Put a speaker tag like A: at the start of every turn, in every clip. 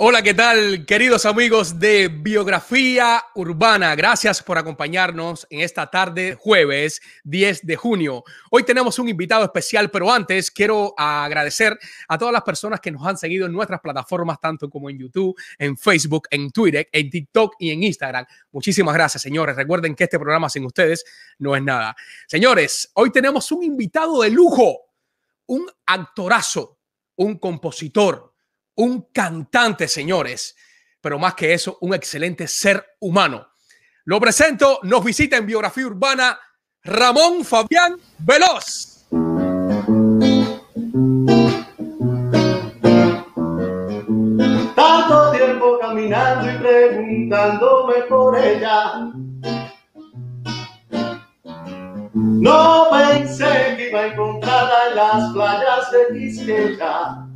A: Hola, ¿qué tal, queridos amigos de Biografía Urbana? Gracias por acompañarnos en esta tarde, jueves 10 de junio. Hoy tenemos un invitado especial, pero antes quiero agradecer a todas las personas que nos han seguido en nuestras plataformas, tanto como en YouTube, en Facebook, en Twitter, en TikTok y en Instagram. Muchísimas gracias, señores. Recuerden que este programa sin ustedes no es nada. Señores, hoy tenemos un invitado de lujo, un actorazo, un compositor un cantante, señores, pero más que eso, un excelente ser humano. Lo presento, nos visita en biografía urbana Ramón Fabián Veloz.
B: Tanto tiempo caminando y preguntándome por ella. No pensé que iba a encontrarla en las playas de Quisqueya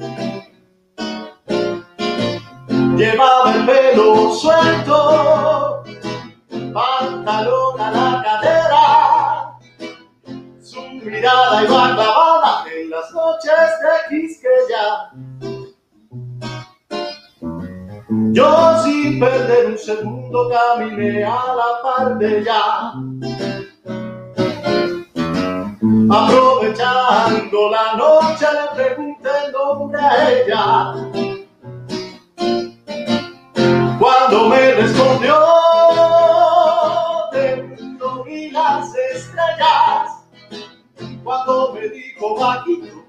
B: llevaba el pelo suelto, pantalón a la cadera, su mirada iba clavada en las noches de Quisqueya. Yo sin perder un segundo caminé a la par de ella. Aprovechando la noche le pregunté el nombre a ella cuando me dijo bajito,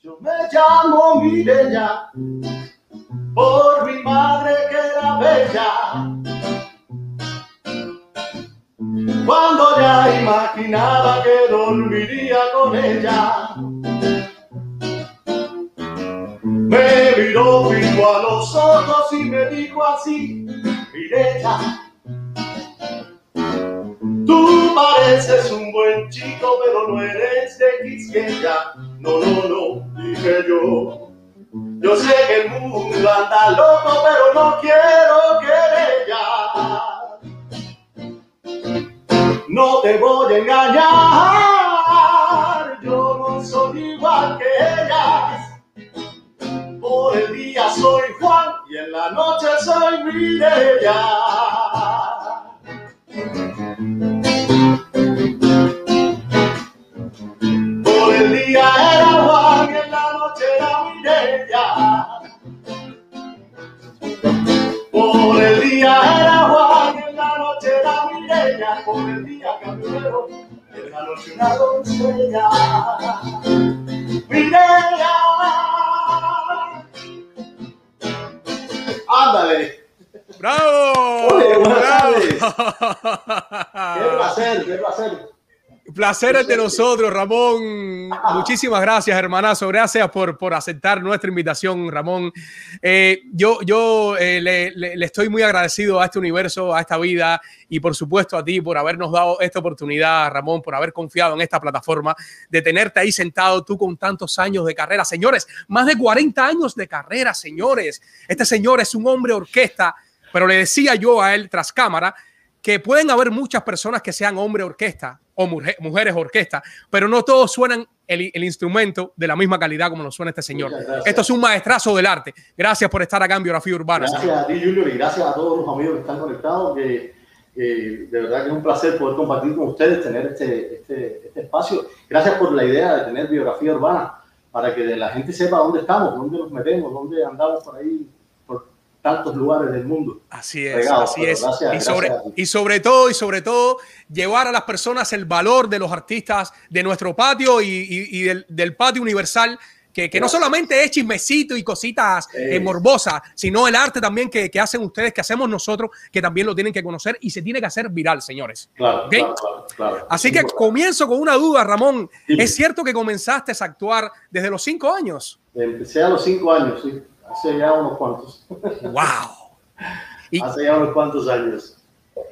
B: yo me llamo Mireya, por mi madre que era bella. Cuando ya imaginaba que dormiría con ella, me miró fijo a los ojos y me dijo así, Mireya, pero no eres de Quisqueya. No, no, no, dije yo. Yo sé que el mundo anda loco, pero no quiero querer ya. No te voy a engañar, yo no soy igual que ellas por el día soy Juan y en la noche soy Mireya. Día era Juan y en la noche era Mireya. Por el día era Juan y en la noche era Mireya. Por el día camionero, en la noche una doncella. Mireya. Ándale.
A: ¡Bravo!
B: ¡Bravo! Qué placer, qué placer.
A: Placer es de nosotros, Ramón. Muchísimas gracias, hermanazo. Gracias por, por aceptar nuestra invitación, Ramón. Eh, yo yo eh, le, le, estoy muy agradecido a este universo, a esta vida y por supuesto a ti por habernos dado esta oportunidad, Ramón, por haber confiado en esta plataforma, de tenerte ahí sentado tú con tantos años de carrera. Señores, más de 40 años de carrera, señores. Este señor es un hombre orquesta, pero le decía yo a él tras cámara que pueden haber muchas personas que sean hombre orquesta o mujeres orquesta, pero no todos suenan el, el, instrumento de la misma calidad como lo suena este señor. Esto es un maestrazo del arte. Gracias por estar acá en Biografía Urbana.
B: Gracias a ti, Julio, y gracias a todos los amigos que están conectados. Que, de verdad que es un placer poder compartir con ustedes, tener este, este, este espacio. Gracias por la idea de tener Biografía Urbana, para que la gente sepa dónde estamos, dónde nos metemos, dónde andamos por ahí tantos lugares del mundo.
A: Así es, así es. y, sobre, y sobre todo, y sobre todo, llevar a las personas el valor de los artistas de nuestro patio y, y, y del, del, patio universal. Que, que no solamente es chismecito y cositas eh, morbosas, sino el arte también que, que, hacen ustedes, que hacemos nosotros, que también lo tienen que conocer y se tiene que hacer viral, señores.
B: Claro, ¿Okay? claro, claro,
A: Así que comienzo con una duda, Ramón. ¿Es cierto que comenzaste a actuar desde los cinco años?
B: Empecé a los cinco años, sí hace ya unos cuantos.
A: ¡Wow!
B: ¿Y, hace ya unos cuantos años.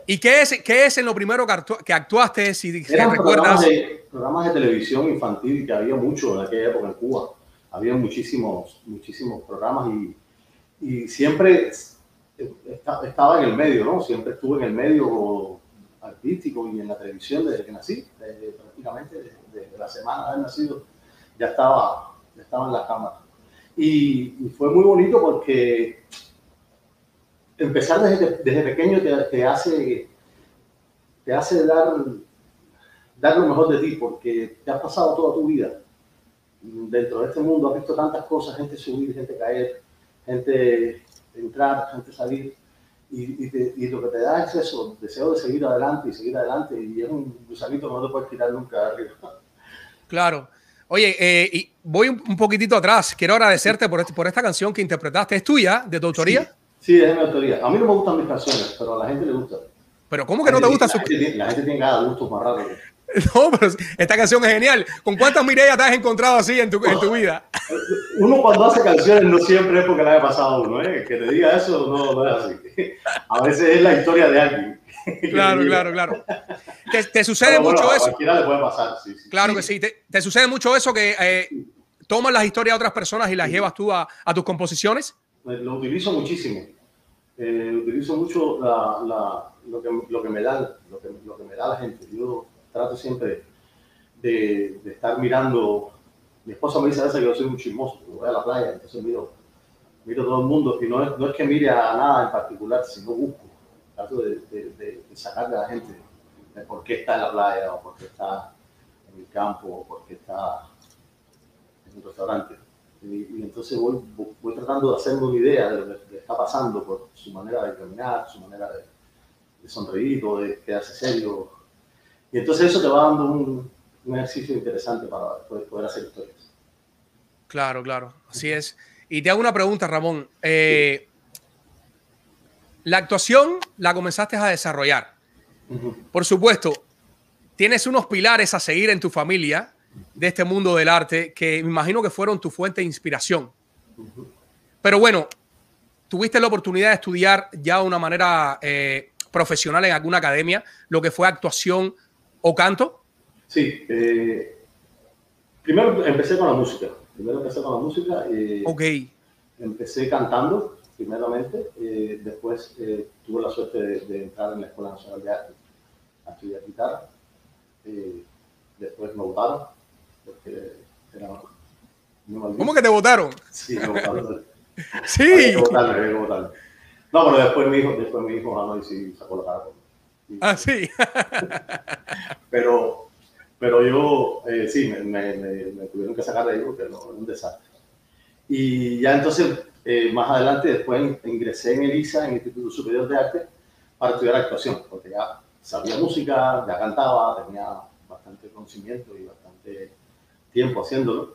A: ¿Y qué es, qué es en lo primero que, actu que actuaste? Si, si
B: Eran
A: recuerdas.
B: Programas de, programas de televisión infantil que había mucho en aquella época en Cuba. Había muchísimos, muchísimos programas y, y siempre estaba en el medio, ¿no? Siempre estuve en el medio artístico y en la televisión desde que nací, desde, prácticamente desde, desde la semana de haber nacido, ya estaba, ya estaba en la cámara. Y, y, fue muy bonito porque empezar desde, desde pequeño te, te, hace, te hace dar, dar lo mejor de ti, porque te has pasado toda tu vida dentro de este mundo, has visto tantas cosas, gente subir, gente caer, gente entrar, gente salir, y, y, lo que te da es eso, deseo de seguir adelante y seguir adelante, y es un gusanito que no te puedes quitar nunca de arriba.
A: Claro. Oye, eh, y voy un, poquitito atrás. Quiero agradecerte por, este, por esta canción que interpretaste. ¿Es tuya, de tu autoría?
B: Sí, es de mi autoría. A mí no me gustan mis canciones, pero a la gente le gusta.
A: ¿Pero cómo que no te gusta?
B: su... la gente tiene cada gusto más raro.
A: No, pero esta canción es genial. ¿Con cuántas Mireya te has encontrado así en tu, en tu vida?
B: Uno cuando hace canciones no siempre es porque le haya pasado a uno, ¿eh? Que te diga eso no, no es así. A veces es la historia de alguien.
A: Claro, claro, claro. ¿Te, te sucede mucho eso? A
B: cualquiera le puede pasar, sí. sí.
A: Claro que sí. ¿Te, ¿Te, sucede mucho eso que eh, tomas las historias de otras personas y las llevas tú a, a, tus composiciones?
B: Lo utilizo muchísimo. Eh, utilizo mucho la, la, lo, que, lo, que, me da, lo, que, lo que me da la gente. Yo trato siempre de, de, estar mirando. Mi esposa me dice a veces que yo soy muy chismoso, voy a la playa, entonces miro, miro todo el mundo y no es, no es que mire a nada en particular, sino busco. Trato de, de, de sacarle a la gente de por qué está en la playa o por qué está en el campo o por qué está un restaurante. Y, y entonces voy, voy, tratando de hacerme una idea de lo que está pasando por su manera de caminar, su manera de, de sonreír o de quedarse serio y entonces eso te va dando un, un ejercicio interesante para poder, poder, hacer historias.
A: Claro, claro, así es. Y te hago una pregunta, Ramón. Eh, la actuación la comenzaste a desarrollar. Uh -huh. Por supuesto, tienes unos pilares a seguir en tu familia de este mundo del arte que me imagino que fueron tu fuente de inspiración. Pero bueno, tuviste la oportunidad de estudiar ya de una manera eh, profesional en alguna academia, lo que fue actuación o canto?
B: Sí, eh, primero empecé con la música. Primero empecé con la música. Eh,
A: ok.
B: Empecé cantando, primeramente. Eh, después tuve la suerte de, de, entrar en la Escuela Nacional de Arte a estudiar guitarra. Después me votaron porque era
A: ¿Cómo que te votaron?
B: Sí, me votaron.
A: sí.
B: Había que votarme, había que votarme. No, pero después mi hijo, después mi hijo Hanoi sí sacó la cara
A: Ah, sí.
B: pero, pero yo, eh, sí, me, me, me, tuvieron que sacar de ahí porque no, era un desastre. Y ya entonces, eh, más adelante, después ingresé en ELISA, en el Instituto Superior de Arte, para estudiar actuación, porque ya sabía música, ya cantaba, tenía bastante conocimiento y bastante tiempo haciéndolo.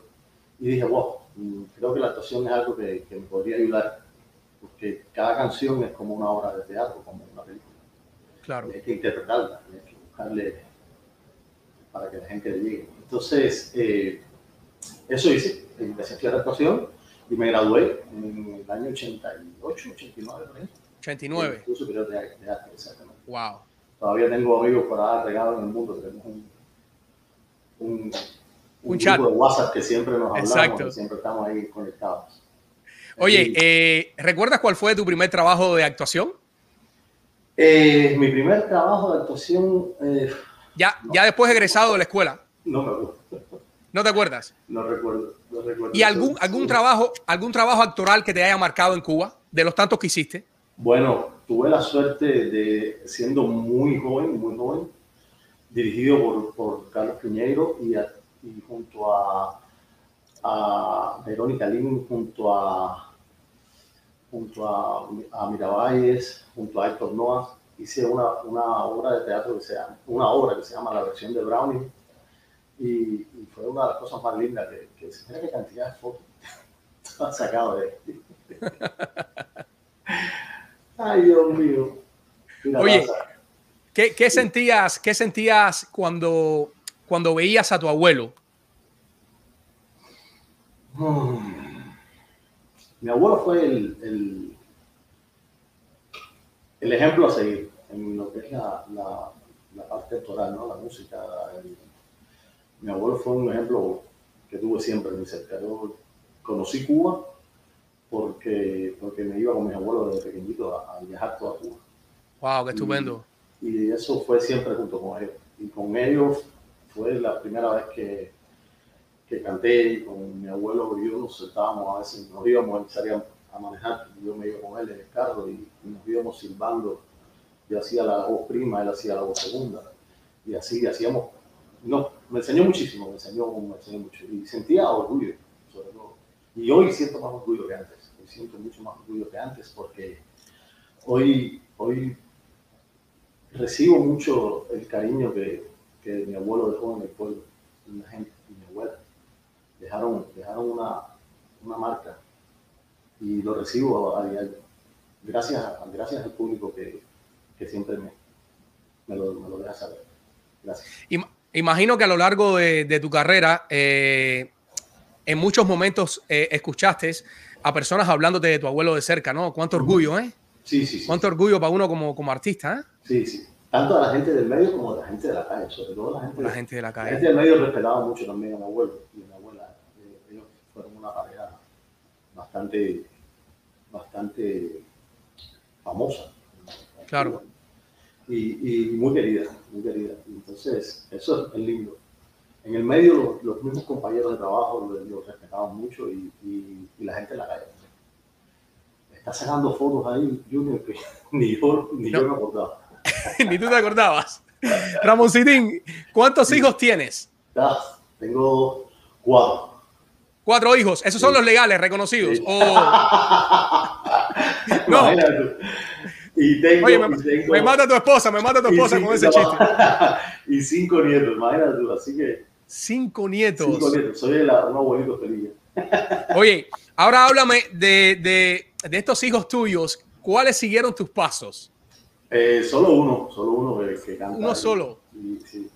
B: Y dije, wow, mm, creo que la actuación es algo que, que me podría ayudar, porque cada canción es como una obra de teatro, como una película.
A: Claro.
B: Hay que interpretarla, hay que buscarle para que la gente le llegue. Entonces, eh, eso hice, empecé a estudiar actuación y me gradué en el año 88, 89, ¿no?
A: 89.
B: En Superior de, de Arte, exactamente.
A: Wow.
B: Todavía tengo amigos por ahí regados en el mundo, tenemos un, un, un,
A: un chat
B: de WhatsApp que siempre nos hablamos,
A: Exacto.
B: que siempre estamos ahí conectados.
A: Oye, y, eh, ¿recuerdas cuál fue tu primer trabajo de actuación?
B: Eh, mi primer trabajo de actuación. Eh,
A: ya, no, ya después egresado de la escuela.
B: No me acuerdo.
A: ¿No te acuerdas?
B: No recuerdo. No recuerdo
A: ¿Y algún, algún, trabajo, algún trabajo actoral que te haya marcado en Cuba, de los tantos que hiciste?
B: Bueno, tuve la suerte de, siendo muy joven, muy joven, dirigido por, por Carlos Piñeiro y, a, y junto a, a Verónica Lin, junto a junto a, a Miravalles, junto a Héctor Noas, hice una, una, obra de teatro que se llama, una obra que se llama La versión de Browning, y, y fue una de las cosas más lindas que, que se mira qué cantidad de fotos han sacado de Ay, Dios mío.
A: Mira, Oye, ¿qué, qué, sentías, ¿qué sentías cuando, cuando veías a tu abuelo?
B: Hmm. Mi abuelo fue el, el, el, ejemplo a seguir en lo que es la, la, la parte actoral, ¿no? la música. El, mi abuelo fue un ejemplo que tuve siempre muy cerca. Yo conocí Cuba porque, porque me iba con mis abuelos desde pequeñito a, a viajar toda Cuba.
A: ¡Wow! ¡Qué estupendo!
B: Y, y, eso fue siempre junto con ellos. Y con ellos fue la primera vez que, que canté y con mi abuelo y yo nos sentábamos a veces, nos íbamos, salíamos, a manejar. Yo me iba con él en el carro y, nos íbamos silbando. Yo hacía la voz prima, él hacía la voz segunda. Y así hacíamos. No, me enseñó muchísimo, me enseñó, me enseñó mucho. Y sentía orgullo, sobre todo. Y hoy siento más orgullo que antes. Hoy siento mucho más orgullo que antes porque hoy, hoy recibo mucho el cariño que, que mi abuelo dejó en el pueblo, y la gente, y mi abuela. Dejaron, dejaron una, una marca y lo recibo a diario. Gracias, gracias al público que, que siempre me, me, lo, me, lo, deja saber. Gracias.
A: Imagino que a lo largo de, de tu carrera, eh, en muchos momentos eh, escuchaste a personas hablándote de tu abuelo de cerca, ¿no? Cuánto orgullo, ¿eh?
B: Sí, sí, sí.
A: Cuánto orgullo para uno como, como artista, ¿eh?
B: Sí, sí. Tanto a la gente del medio como a la gente de la calle, sobre todo la gente,
A: la gente de la calle.
B: La gente del medio respetaba mucho también a mi abuelo y a mi abuela. Eh, ellos fueron una pareja bastante, bastante famosa.
A: Claro.
B: Y, y, muy querida, muy querida. Entonces, eso es lindo. En el medio, los, los mismos compañeros de trabajo los, respetaban mucho y, y, y, la gente en la calle. Está sacando fotos ahí, Junior, que ni yo, ni no. yo me acordaba.
A: ni tú te acordabas. Ramoncitín, ¿cuántos hijos tienes?
B: tengo cuatro.
A: Cuatro hijos, esos son los legales, reconocidos.
B: Sí.
A: Oh. no.
B: Y tengo,
A: Oye, me,
B: y tengo,
A: me, mata tu esposa, me mata tu esposa
B: cinco,
A: con ese chiste.
B: y cinco nietos, imagínate tú, así que.
A: Cinco nietos.
B: Cinco nietos, soy la, un abuelito feliz.
A: Oye, ahora háblame de, de, de, estos hijos tuyos. ¿Cuáles siguieron tus pasos?
B: Eh, solo uno, solo uno que, que canta.
A: ¿Uno solo?
B: Y, sí.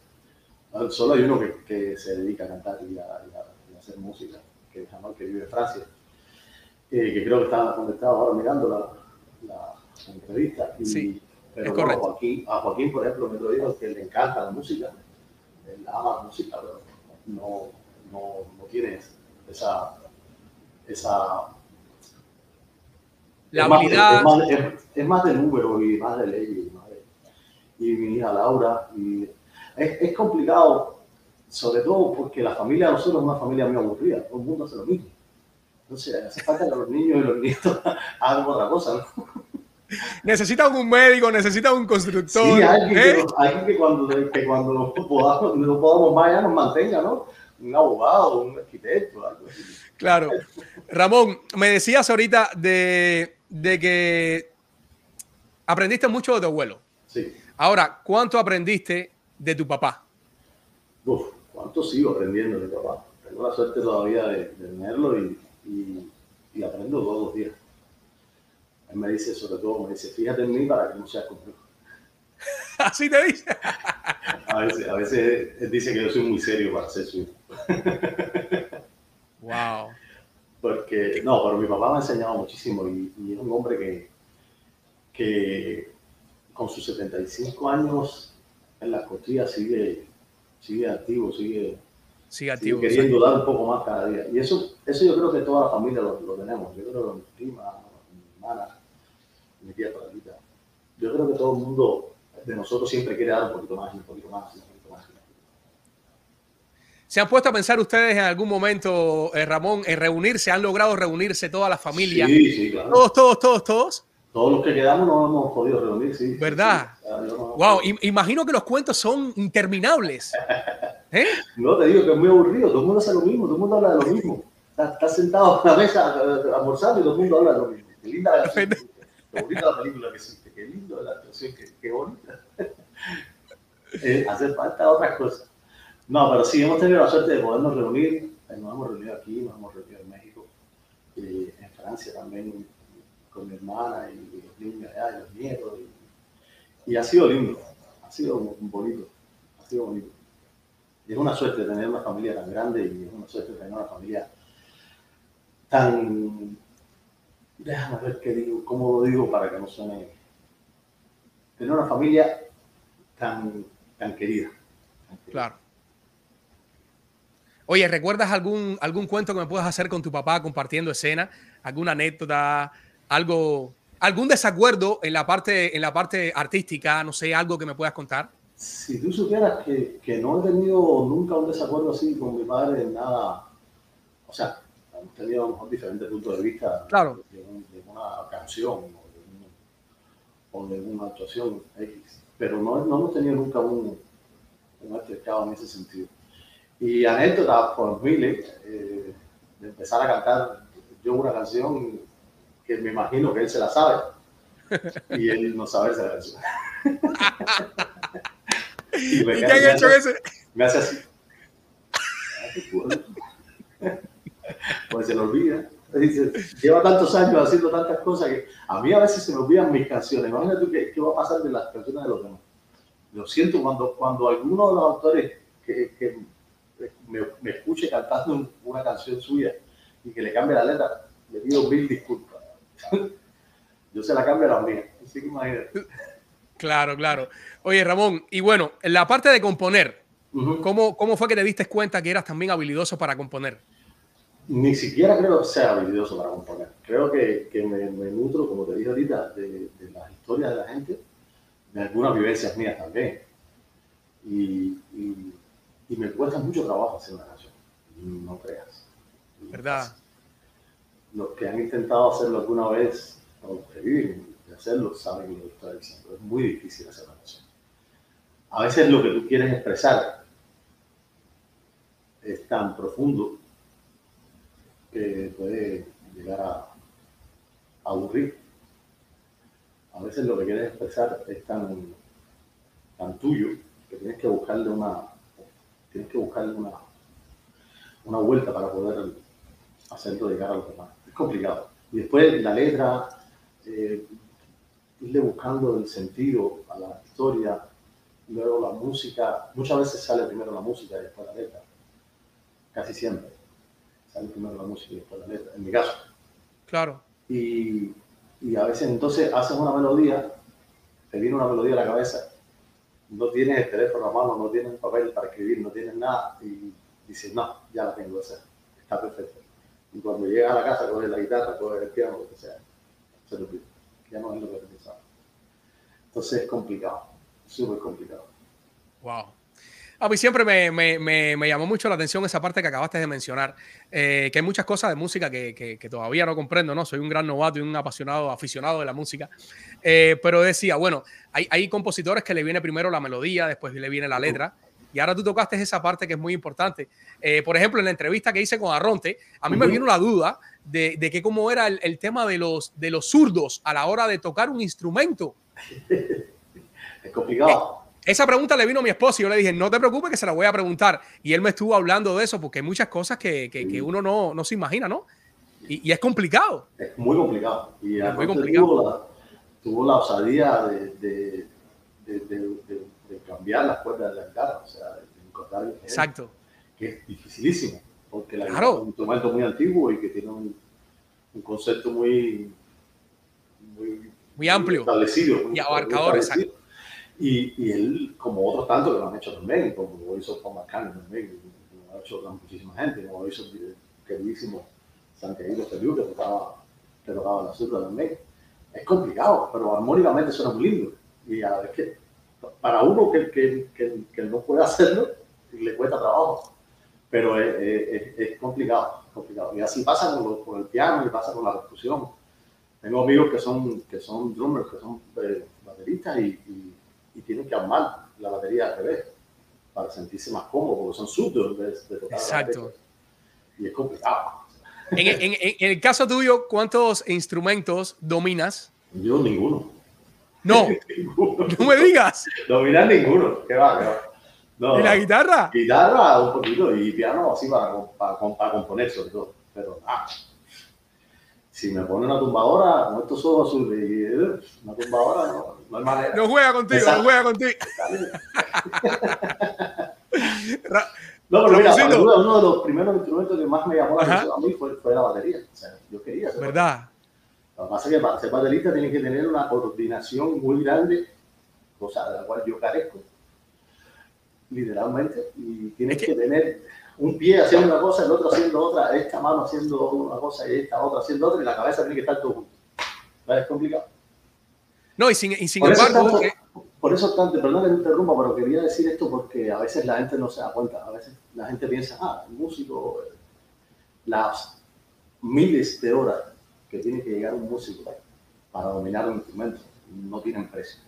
B: Solo hay uno que, que, se dedica a cantar y a, y a, y a hacer música, que es Jamal, que vive en Francia. Eh, que creo que está donde estaba ahora mirando la, la entrevista. Y,
A: sí,
B: pero
A: es correcto.
B: No, a, Joaquín, a Joaquín, por ejemplo, me lo dijo que le encanta la música. Él ama la música, pero no, no, no tiene esa, esa
A: la
B: es
A: habilidad.
B: Más, es, más, es, es, más de número y más de ley. Y, mi hija Laura. Y es, es, complicado, sobre todo porque la familia de nosotros es una familia muy aburrida. Todo el mundo hace lo mismo. Entonces, hace falta que los niños y los nietos hagan otra cosa. ¿no?
A: Necesitan un médico, necesitan un constructor.
B: Sí, alguien, ¿eh? que, alguien que, cuando, que cuando no podamos, no podamos más ya nos mantenga, ¿no? Un abogado, un arquitecto, algo así.
A: Claro. Ramón, me decías ahorita de, de que aprendiste mucho de tu abuelo.
B: Sí.
A: Ahora, ¿cuánto aprendiste de tu papá?
B: Uf, ¿cuánto sigo aprendiendo de papá? Tengo la suerte todavía de, de tenerlo y, y, y, aprendo todos los días. Él me dice, sobre todo, me dice, fíjate en mí para que no seas conmigo.
A: ¿Así te dice?
B: a, veces, a veces él dice que yo soy muy serio para ser su hijo.
A: wow.
B: Porque, no, pero mi papá me ha enseñado muchísimo y, y es un hombre que, que con sus 75 años en las costillas sigue, sigue activo, sigue,
A: sigue, activo,
B: sigue queriendo sí. dar un poco más cada día. Y eso, eso yo creo que toda la familia lo, lo tenemos. Yo creo que mi prima, mi hermana, mi tía Paradita. Yo creo que todo el mundo de nosotros siempre quiere dar un poquito más y un poquito más y un poquito más.
A: ¿Se han puesto a pensar ustedes en algún momento, eh, Ramón, en reunirse? ¿Han logrado reunirse toda la familia?
B: Sí, sí, claro.
A: ¿Todos, todos, todos, todos?
B: Todos los que quedamos no hemos podido reunir, sí.
A: ¿Verdad?
B: Sí. No,
A: wow, imagino que los cuentos son interminables.
B: ¿Eh? No, te digo que es muy aburrido. Todo el mundo hace lo mismo, todo el mundo habla de lo mismo. Estás está sentado en la mesa almorzando y todo el mundo habla de lo mismo. Qué linda la Qué bonita la película que existe, qué lindo la actuación, qué, qué bonita. eh, hace falta otras cosas. No, pero sí, hemos tenido la suerte de podernos reunir. Nos hemos reunido aquí, nos hemos reunido en México, eh, en Francia también, con mi hermana y, los niños allá, y los nietos. Y, ha sido lindo, ha sido bonito, ha sido bonito. Y es una suerte tener una familia tan grande y es una suerte tener una familia tan déjame ver qué digo, cómo lo digo para que no suene. Tener una familia tan, tan querida. Tan querida.
A: Claro. Oye, ¿recuerdas algún, algún cuento que me puedas hacer con tu papá compartiendo escena? ¿Alguna anécdota? ¿Algo, algún desacuerdo en la, parte, en la parte artística? No sé, algo que me puedas contar.
B: Si tú supieras que, que no he tenido nunca un desacuerdo así con mi padre, nada. O sea, hemos tenido a lo mejor diferentes puntos de vista
A: claro.
B: de, una canción o de, una actuación X, pero no, no hemos tenido nunca un, un altercado en ese sentido. Y anécdota por miles, eh, de empezar a cantar yo una canción que me imagino que él se la sabe y él no sabe esa canción.
A: ¿Y, qué han hecho ese?
B: Me hace así. Pues se lo olvida. Lleva tantos años haciendo tantas cosas que a mí a veces se me olvidan mis canciones. Imagínate qué, qué va a pasar de las canciones de los demás. Lo siento cuando, cuando alguno de los autores que, que me, me, escuche cantando una canción suya y que le cambie la letra, le pido mil disculpas. Yo se la cambio a la mía. Así que imagínate.
A: Claro, claro. Oye, Ramón, y bueno, en la parte de componer, ¿cómo, ¿cómo fue que te diste cuenta que eras también habilidoso para componer?
B: Ni siquiera creo que sea habilidoso para componer. Creo que, que me, me, nutro, como te dije ahorita, de, de, las historias de la gente, de algunas vivencias mías también. Y, y, y me cuesta mucho trabajo hacer una canción. No creas.
A: ¿Verdad?
B: Los que han intentado hacerlo alguna vez, o que viven de hacerlo, saben lo que estoy diciendo. Es muy difícil hacer una canción. A veces lo que tú quieres expresar es tan profundo que puede llegar a, aburrir. A veces lo que quieres expresar es tan, tan tuyo que tienes que buscarle una, tienes que buscarle una, una vuelta para poder hacerlo llegar a los demás. Es complicado. Y después la letra, eh, irle buscando el sentido a la historia, luego la música, muchas veces sale primero la música y después la letra, casi siempre. Sale primero la música y después la letra, en mi caso.
A: Claro.
B: Y, y a veces entonces haces una melodía, te viene una melodía a la cabeza, no tienes el teléfono a mano, no tienes papel para escribir, no tienes nada, y dices, no, ya la tengo, esa está perfecto. Y cuando llegas a la casa, coges la guitarra, coges el piano, lo que sea, se lo olvida. Ya no es lo que pensaba. Entonces es complicado, súper complicado.
A: Wow. A mí siempre me, me, me, llamó mucho la atención esa parte que acabaste de mencionar, eh, que hay muchas cosas de música que, que, que, todavía no comprendo, ¿no? Soy un gran novato y un apasionado, aficionado de la música, eh, pero decía, bueno, hay, hay, compositores que le viene primero la melodía, después le viene la letra, y ahora tú tocaste esa parte que es muy importante. Eh, por ejemplo, en la entrevista que hice con Arronte, a mí me vino la duda de, de que cómo era el, el, tema de los, de los zurdos a la hora de tocar un instrumento.
B: es complicado.
A: Esa pregunta le vino a mi esposo y yo le dije, no te preocupes que se la voy a preguntar. Y él me estuvo hablando de eso porque hay muchas cosas que, que, que uno no, no, se imagina, ¿no? Y, y, es complicado.
B: Es muy complicado. Y
A: es muy complicado.
B: Tuvo la, tuvo la osadía de, de, de, de, cambiar las cuerdas de la guitarra, o sea, de encontrar el
A: Exacto.
B: Que es dificilísimo, porque la
A: claro.
B: es un instrumento muy antiguo y que tiene un, un concepto muy, muy,
A: muy amplio
B: establecido.
A: Muy, y abarcador, exacto.
B: Y, y, él, como otros tantos que lo han hecho también, como lo hizo Paul McCartney también, lo ha hecho muchísima gente, como lo hizo el queridísimo Santiago Feliu, que tocaba, que tocaba la surda también. Es complicado, pero armónicamente suena muy lindo. Y a la vez que, para uno que, que, que, que no puede hacerlo, le cuesta trabajo. Pero es, es, es complicado, complicado. Y así pasa con, lo, con, el piano y pasa con la percusión. Tengo amigos que son, que son drummers, que son eh, bateristas y, y, y, tienen que armar la batería al revés para sentirse más cómodos, porque son surdos de, de tocar
A: Exacto.
B: Y es complicado.
A: En, en, en, el caso tuyo, ¿cuántos instrumentos dominas?
B: Yo ninguno.
A: No,
B: ninguno.
A: no me digas.
B: Dominar ninguno, qué va, qué va. No,
A: ¿Y la guitarra?
B: Guitarra un poquito y piano así para, para, para componer sobre todo, pero nada. Si me pone una tumbadora con estos ojos azules y eh, una tumbadora, no, no hay manera.
A: No juega contigo,
B: Exacto.
A: no juega contigo.
B: No, pero mira, duda, uno de los primeros instrumentos que más me llamó la atención a mí fue, fue, la batería. O sea, yo quería hacer
A: ¿Verdad?
B: Lo que pasa es que para ser baterista tienes que tener una coordinación muy grande, cosa de la cual yo carezco, literalmente, y tienes
A: Es
B: que...
A: que-
B: tener un pie haciendo una cosa, el otro haciendo otra, esta mano haciendo una cosa y esta otra haciendo otra, y la cabeza tiene que estar todo junto. ¿Vale? Es complicado.
A: No, y sin, y sin
B: Por eso,
A: embargo,
B: tanto,
A: eh,
B: por eso tanto, perdón que te interrumpa, pero quería decir esto porque a veces la gente no se da cuenta, a veces la gente piensa, ah, el músico, las, miles de horas que tiene que llegar un músico para dominar un instrumento no tienen precio.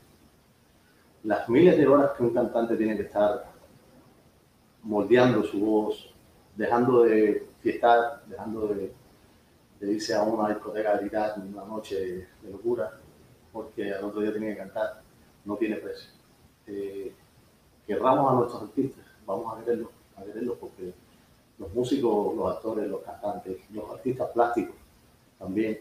B: Las miles de horas que un cantante tiene que estar moldeando su voz, dejando de fiestar, dejando de, irse a una discoteca a gritar una noche de locura, porque al otro día tiene que cantar, no tiene precio. Eh, querramos a nuestros artistas, vamos a quererlos, a quererlos porque los músicos, los actores, los cantantes, los artistas plásticos también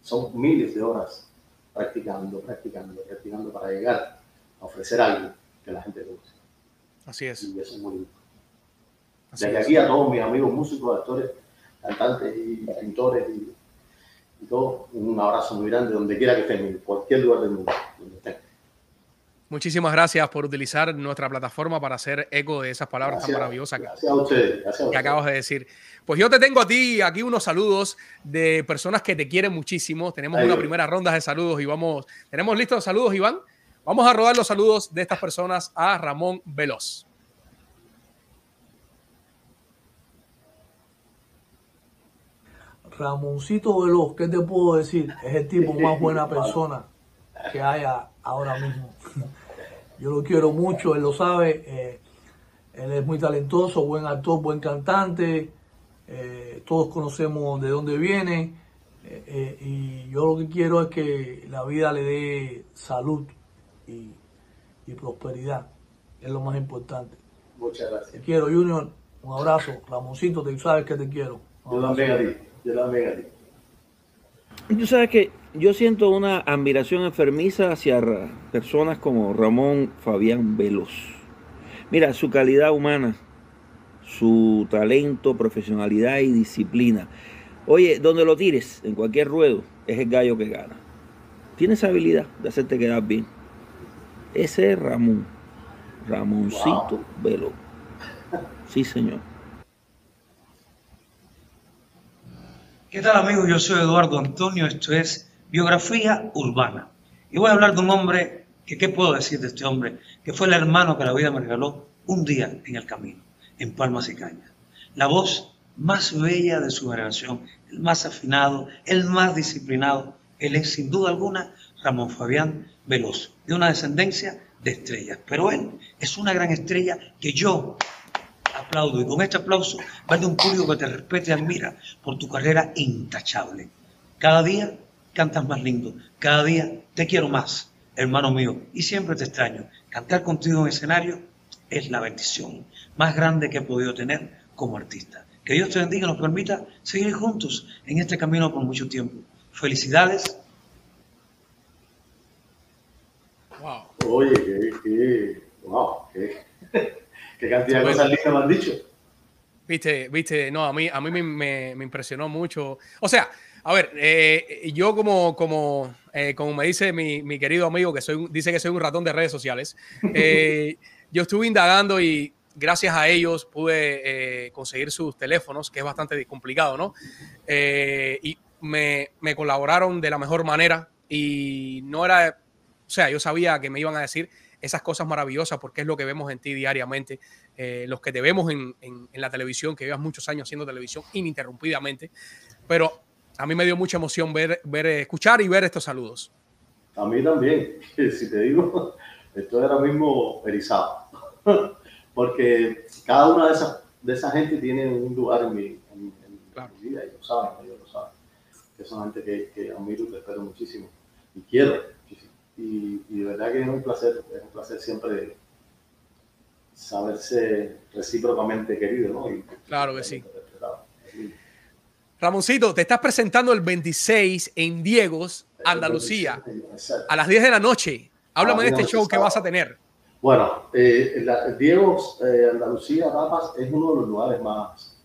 B: son miles de horas practicando, practicando, practicando para llegar a ofrecer algo que la gente le guste.
A: Así es.
B: Y eso es muy lindo. Desde aquí a todos mis amigos músicos, actores, cantantes y pintores y, y todos, un abrazo muy grande donde quiera que estén, en cualquier lugar del mundo, donde estén.
A: Muchísimas gracias por utilizar nuestra plataforma para hacer eco de esas palabras tan maravillosas
B: gracias a ustedes, gracias
A: que acabas de decir. Pues yo te tengo a ti aquí unos saludos de personas que te quieren muchísimo. Tenemos una primera ronda de saludos y vamos, tenemos listos los saludos, Iván. Vamos a rodar los saludos de estas personas a Ramón Veloz.
C: Ramoncito Veloz, ¿qué te puedo decir? Es el tipo más buena persona que haya ahora mismo. Yo lo quiero mucho, él lo sabe. Eh, él es muy talentoso, buen actor, buen cantante. Eh, todos conocemos de dónde viene. Eh, y yo lo que quiero es que la vida le dé salud y, prosperidad. Es lo más importante.
B: Muchas gracias.
C: Te quiero, Junior. Un abrazo. Ramoncito, tú sabes que te quiero.
B: Yo también a ti. Yo también a ti.
D: Tú sabes que yo siento una admiración enfermiza hacia personas como Ramón Fabián Veloz. Mira, su calidad humana, su talento, profesionalidad y disciplina. Oye, donde lo tires, en cualquier ruedo, es el gallo que gana. Tiene esa habilidad de hacerte quedar bien. Ese es Ramón. Ramoncito Veloz. Sí, señor.
E: ¿Qué tal amigos? Yo soy Eduardo Antonio, esto es Biografía Urbana. Y voy a hablar de un hombre que, ¿qué puedo decir de este hombre? Que fue el hermano que la vida me regaló un día en el camino, en Palmas y Cañas. La voz más bella de su generación, el más afinado, el más disciplinado. Él es sin duda alguna Ramón Fabián Veloz, de una descendencia de estrellas. Pero él es una gran estrella que yo aplaudo y con este aplauso va de un público que te respete y admira por tu carrera intachable. Cada día cantas más lindo, cada día te quiero más, hermano mío, y siempre te extraño. Cantar contigo en escenario es la bendición más grande que he podido tener como artista. Que Dios te bendiga y nos permita seguir juntos en este camino por mucho tiempo. Felicidades.
B: Wow. Oye, qué, qué, wow, qué, ¿Qué cantidad de cosas lindas me han dicho?
A: Viste, viste, no, a mí, a mí me, me, impresionó mucho. O sea, a ver, eh, yo como, como, eh, como me dice mi, mi, querido amigo, que soy, dice que soy un ratón de redes sociales, eh, yo estuve indagando y gracias a ellos pude conseguir sus teléfonos, que es bastante complicado, ¿no? y me, me colaboraron de la mejor manera y no era, o sea, yo sabía que me iban a decir esas cosas maravillosas, porque es lo que vemos en ti diariamente, eh, los que te vemos en, en, la televisión, que llevas muchos años haciendo televisión ininterrumpidamente, pero a mí me dio mucha emoción ver, ver, escuchar y ver estos saludos.
B: A mí también, si te digo, estoy ahora mismo erizado, porque cada una de esas de esa gente tiene un lugar en mi, en, mi vida, y lo saben, ellos lo saben, que son gente que, que admiro y espero muchísimo, y quiero y, de verdad que es un placer, es un placer siempre saberse recíprocamente querido, ¿no?
A: claro que sí. Ramoncito, te estás presentando el 26 en Diegos, Andalucía, a las 10 de la noche. Háblame de este show que vas a tener.
B: Bueno, eh, Diegos, eh, Andalucía, Papas, es uno de los lugares más,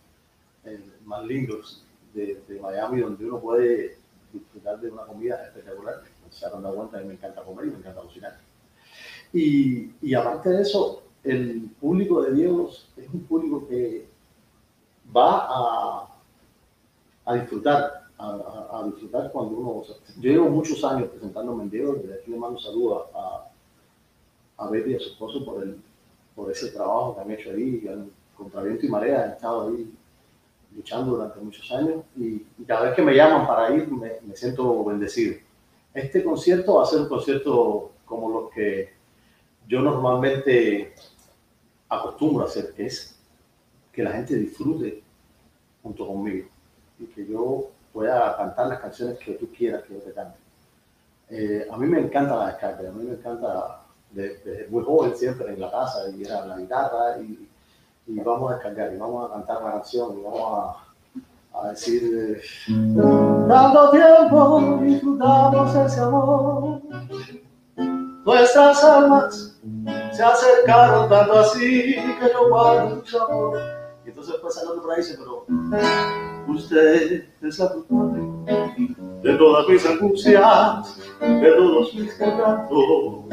B: eh, más lindos de, de Miami donde uno puede disfrutar de una comida espectacular se han dado cuenta que me encanta comer y me encanta cocinar. Y, y aparte de eso, el público de Diego es un público que va a, a disfrutar, a, a, disfrutar cuando uno... yo llevo muchos años presentándome en Diego, desde aquí le mando un saludo a, a Betty y a su esposo por, el, por ese trabajo que han hecho ahí, contra viento y marea han estado ahí luchando durante muchos años y, cada vez que me llaman para ir me, me, siento bendecido. Este concierto va a ser un concierto como los que yo normalmente acostumbro a hacer, que es que la gente disfrute junto conmigo y que yo pueda cantar las canciones que tú quieras que yo te cante. Eh, a mí me encanta la descarga, a mí me encanta desde, muy joven siempre en la casa y era la guitarra y, vamos a descargar y vamos a cantar la canción y vamos a, a decir tanto tiempo disfrutamos ese amor nuestras almas se acercaron tanto así que yo guardo mucho amor. Y entonces pues por ahí dice pero usted es la culpable de todas mis angustias de todos mis quebrantos.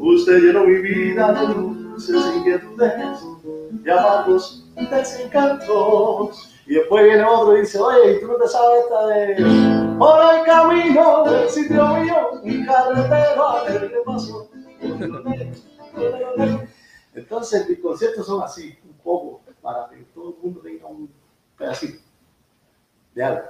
B: Usted llenó mi vida de dulces inquietudes, de amargos desencantos. Y después viene otro y dice, oye, ¿y tú no te sabes esta de por el camino del sitio mío, mi carretero a ver qué pasó? Entonces, mis conciertos son así, un poco, para que todo el mundo tenga un pedacito de algo.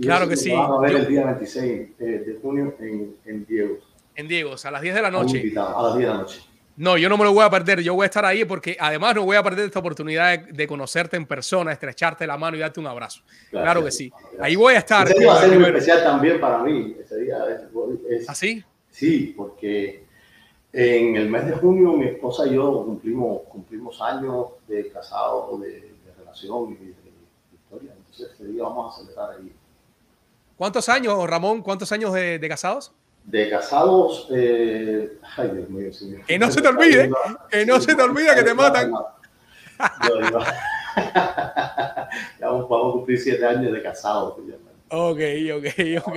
A: claro que sí.
B: Vamos a ver el día 26 de junio en, en Diego
A: en Diego, a las 10 de la noche.
B: A las 10 de la noche.
A: No, yo no me lo voy a perder, yo voy a estar ahí porque además no voy a perder esta oportunidad de, conocerte en persona, estrecharte la mano y darte un abrazo. claro que sí. Ahí voy a estar.
B: Ese día va a ser muy especial también para mí. Ese día es,
A: ¿Así?
B: ¿Ah, sí, porque en el mes de junio mi esposa y yo cumplimos, cumplimos años de casado, de, relación y de, historia. Entonces ese día vamos a celebrar ahí.
A: ¿Cuántos años, Ramón? ¿Cuántos años de casados?
B: De casados, eh, ay Dios mío, señor.
A: Que no se te olvide, que no se te olvide que te matan.
B: ya vamos, a cumplir siete años de casados.
A: Ok, ok, ok.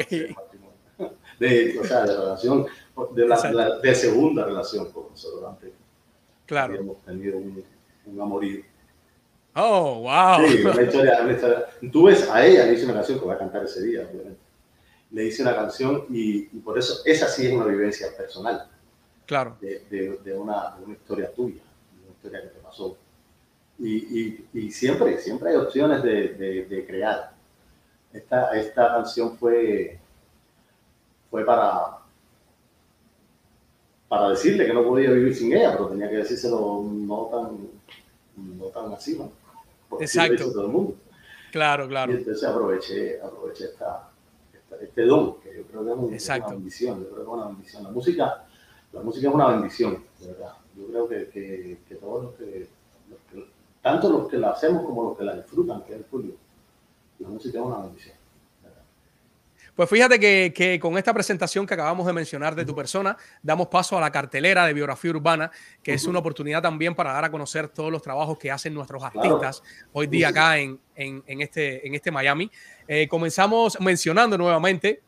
B: De, o sea, de relación, de, la, de segunda relación con nosotros antes.
A: Claro.
B: Hemos tenido un, un amorío.
A: Oh, wow.
B: Sí, una historia, una historia. Tú ves a ella, le hice una canción que va a cantar ese día, obviamente le hice una canción y, por eso esa sí es una vivencia personal.
A: Claro.
B: De, de, una, una, historia tuya, de una historia que te pasó. Y, y, siempre, siempre hay opciones de, crear. Esta, esta canción fue, fue para, para decirle que no podía vivir sin ella, pero tenía que decírselo no tan, no tan así, ¿no?
A: Exacto.
B: Todo el mundo.
A: Claro, claro.
B: Y entonces aproveché, aproveché esta, este don, que yo creo que es, una bendición, yo creo que es una bendición. La música, la música es una bendición, de verdad. Yo creo que, que, todos los que, tanto los que la hacemos como los que la disfrutan, que es el público, la música es una bendición.
A: Pues fíjate que, que, con esta presentación que acabamos de mencionar de tu persona, damos paso a la cartelera de biografía urbana, que es una oportunidad también para dar a conocer todos los trabajos que hacen nuestros artistas hoy día acá en, en, en, este, en este Miami. Eh, comenzamos mencionando nuevamente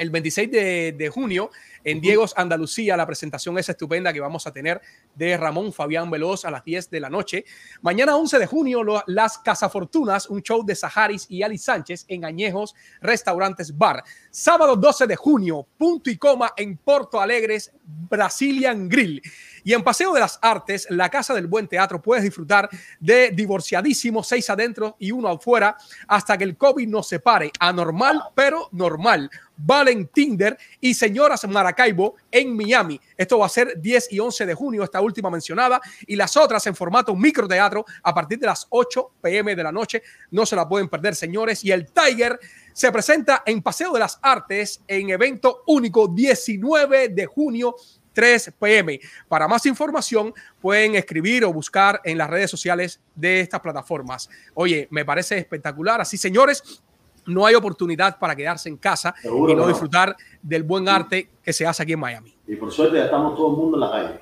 A: el 26 de, de junio en Diegos, Andalucía. La presentación es estupenda que vamos a tener de Ramón Fabián Veloz a las 10 de la noche. Mañana 11 de junio, Las Casafortunas, un show de Saharis y Ali Sánchez en Añejos Restaurantes Bar. Sábado 12 de junio, punto y coma en Porto Alegres, Brazilian Grill. Y en Paseo de las Artes, la Casa del Buen Teatro, puedes disfrutar de divorciadísimos, seis adentro y uno afuera, hasta que el COVID nos separe. Anormal, pero normal. Valen Tinder y Señoras Maracaibo en Miami. Esto va a ser 10 y 11 de junio, esta última mencionada, y las otras en formato microteatro a partir de las 8 pm de la noche. No se la pueden perder, señores. Y el Tiger se presenta en Paseo de las Artes en evento único 19 de junio 3 pm. Para más información pueden escribir o buscar en las redes sociales de estas plataformas. Oye, me parece espectacular. Así, señores, no hay oportunidad para quedarse en casa y no, disfrutar del buen arte que se hace aquí en Miami.
B: Y por suerte ya estamos todo el mundo en la calle.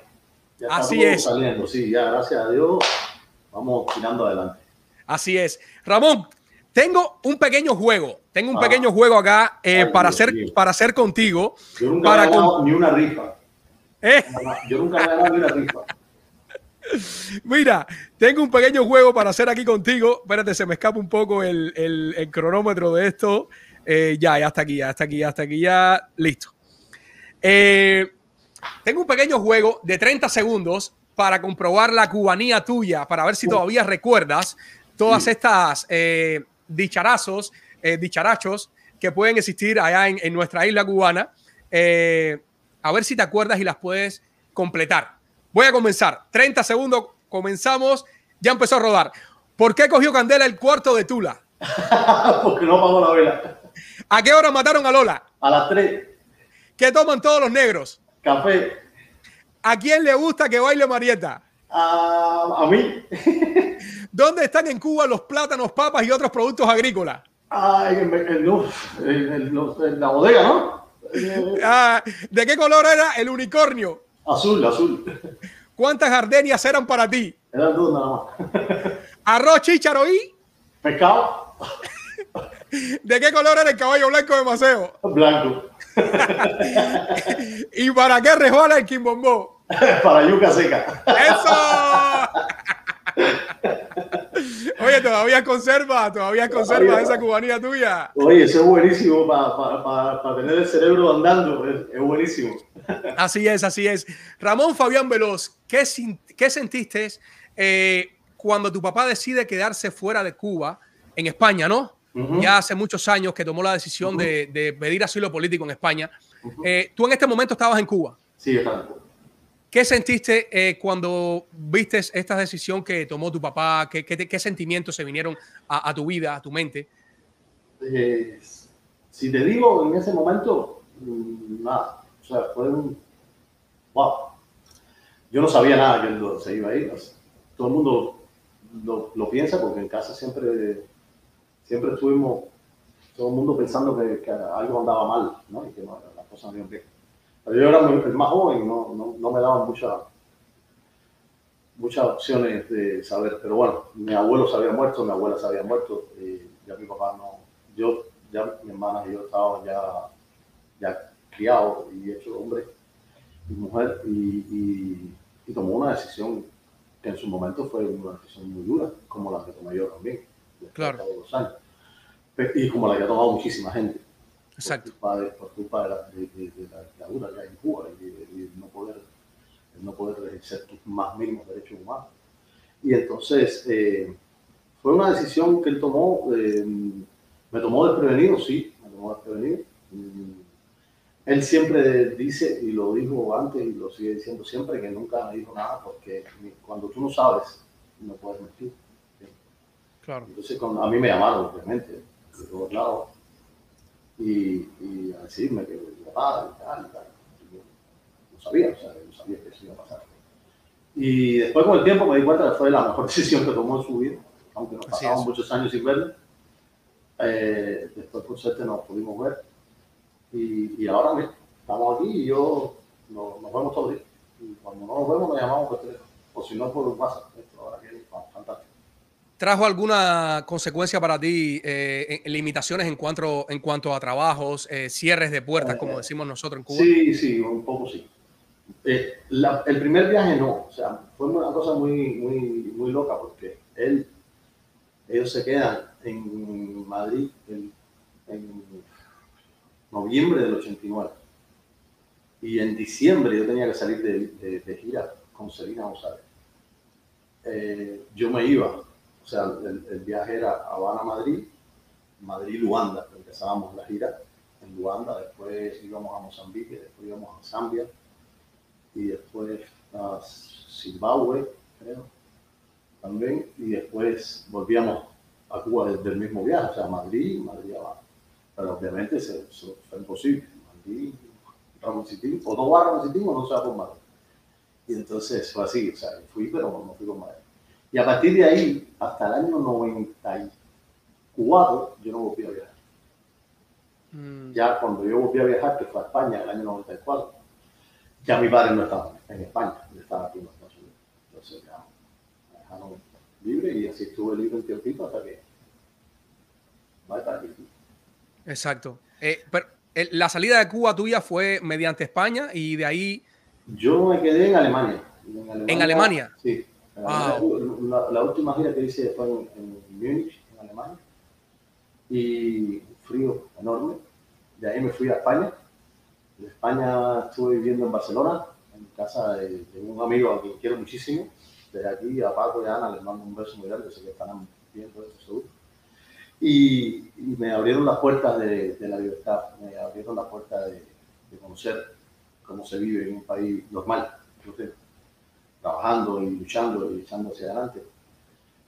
B: Ya
A: Así es.
B: Saliendo. Sí, ya gracias a Dios vamos tirando adelante.
A: Así es. Ramón, tengo un pequeño juego. Tengo un ah. pequeño juego acá eh, para, hacer, para hacer contigo.
B: Yo nunca
A: para
B: he ganado ni una rifa. ¿Eh? Yo nunca he ganado ni una rifa.
A: Mira, tengo un pequeño juego para hacer aquí contigo. Espérate, se me escapa un poco el, el, cronómetro de esto. Eh, ya, ya está aquí, ya está aquí, ya está aquí, ya. Listo. Eh, tengo un pequeño juego de 30 segundos para comprobar la cubanía tuya, para ver si todavía recuerdas todas estas eh, dicharazos, dicharachos que pueden existir allá en, en nuestra isla cubana. Eh, a ver si te acuerdas y las puedes completar. Voy a comenzar. 30 segundos, comenzamos. Ya empezó a rodar. ¿Por qué cogió Candela el cuarto de Tula?
B: Porque no pagó la vela.
A: ¿A qué hora mataron a Lola?
B: A las 3,
A: ¿Qué toman todos los negros?
B: café.
A: ¿A quién le gusta que baile Marieta?
B: A, a mí.
A: ¿Dónde están en Cuba los plátanos, papas y otros productos agrícolas?
B: Ay, en, en la bodega, ¿no?
A: Ah, ¿De qué color era el unicornio?
B: azul, azul.
A: ¿Cuántas gardenias eran para ti?
B: Eran dos nada más.
A: ¿Arroz, chícharo y?
B: Pescado,
A: ¿De qué color era el caballo blanco de Maceo?
B: blanco.
A: ¿Y para qué resbala el quimbombó?
B: Para yuca seca.
A: ¡Eso! Oye, todavía conserva, todavía conserva
B: Todavía.
A: esa cubanía tuya.
B: Oye, eso es buenísimo para tener el cerebro andando. Es, es buenísimo.
A: Así es, así es. Ramón Fabián Veloz, ¿qué, sentiste eh, cuando tu papá decide quedarse fuera de Cuba, en España, ¿no? Ya hace muchos años que tomó la decisión de, de pedir asilo político en España. Eh, tú en este momento estabas en Cuba.
B: Sí, está bien.
A: ¿Qué sentiste eh, cuando viste esta decisión que tomó tu papá? ¿Qué, sentimientos se vinieron a, tu vida, a tu mente?
B: Eh, si te digo en ese momento, mm, nada. O sea, fue un. ¡Wow! Yo no sabía nada que se iba a ir. todo el mundo lo, piensa porque en casa siempre, siempre estuvimos, todo el mundo pensando que, algo andaba mal, ¿no? Y que las cosas no bien. Yo era el más joven, no, no, no me daban mucha, muchas opciones de saber. Pero bueno, mi abuelo se había muerto, mi abuela se había muerto, y ya mi papá no. Yo, ya mi hermana y yo estábamos ya, ya criados y hechos hombre y mujer, y, y, y tomó una decisión que en su momento fue una decisión muy dura, como la que tomé yo también, después
A: Claro.
B: de los años. Y como la que ha tomado muchísima gente
A: Exacto.
B: por culpa de, por culpa de la, de, de- de la dictadura hay en Cuba y de, no poder, de no poder ejercer tus más mínimos derechos humanos. Y entonces eh, fue una decisión que él tomó, eh, me tomó desprevenido, sí, me tomó desprevenido. Mm, Él siempre dice, y lo dijo antes y lo sigue diciendo siempre, que nunca me dijo nada, porque cuando tú no sabes, no puedes mentir.
A: Claro.
B: Entonces cuando, a mí me llamaron, obviamente, de todos lados, y, y a decirme que mi papá y tal, y tal. Y yo no sabía, o sea, no sabía que eso iba a pasar. Y después con el tiempo me di cuenta que fue la mejor decisión que tomó en su vida, aunque nos pasamos muchos años sin verle. Eh, después por suerte nos pudimos ver. Y, y ahora mira, estamos aquí y yo nos, nos vemos todos los días. Y cuando no nos vemos nos llamamos por teléfono, o si no por WhatsApp. Esto ahora que.
A: ¿Trajo alguna consecuencia para ti, eh, limitaciones en cuanto, en cuanto a trabajos, eh, cierres de puertas, como decimos nosotros en Cuba?
B: Sí, sí, un poco sí. Eh, la- el primer viaje no, o sea, fue una cosa muy, muy, muy loca porque él, ellos se quedan en Madrid en, en noviembre del 89 y en diciembre yo tenía que salir de, de- de gira con Selena González. Eh, yo me iba, sea, el, viaje era Habana-Madrid, Madrid-Luanda, empezábamos la gira en Luanda, después íbamos a Mozambique, después íbamos a Zambia y después a Zimbabue, creo, también, y después volvíamos a Cuba desde el mismo viaje, o sea, Madrid, Madrid Habana. Pero obviamente fue imposible. Madrid, Ramoncitín, o no va a Ramoncitín o no se va por Madrid. Y entonces fue así, o sea, fui, pero no fui con Madrid. Y a partir de ahí, hasta el año 94, yo no volví a viajar
A: Mm,
B: ya cuando yo volví a viajar, que fue a España en el año 94, ya mi padre no estaba en España, él estaba aquí en Estados Unidos. Entonces ya me dejaron libre y así estuve libre un tiempito hasta que va a estar aquí.
A: Exacto. Eh, pero eh, la salida de Cuba tuya fue mediante España y de ahí
B: Yo me quedé en Alemania.
A: ¿En Alemania?
B: Sí. En Alemania. La, última gira que hice fue en, en Múnich, en Alemania. Y frío enorme. De ahí me fui a España. De España estuve viviendo en Barcelona, en casa de, un amigo a quien quiero muchísimo. Desde aquí a Paco y a Ana les mando un beso muy grande, sé que estarán viendo seguro. Y, me abrieron las puertas de, la libertad, me abrieron las puertas de, de, conocer cómo se vive en un país normal, trabajando y luchando y echando hacia adelante.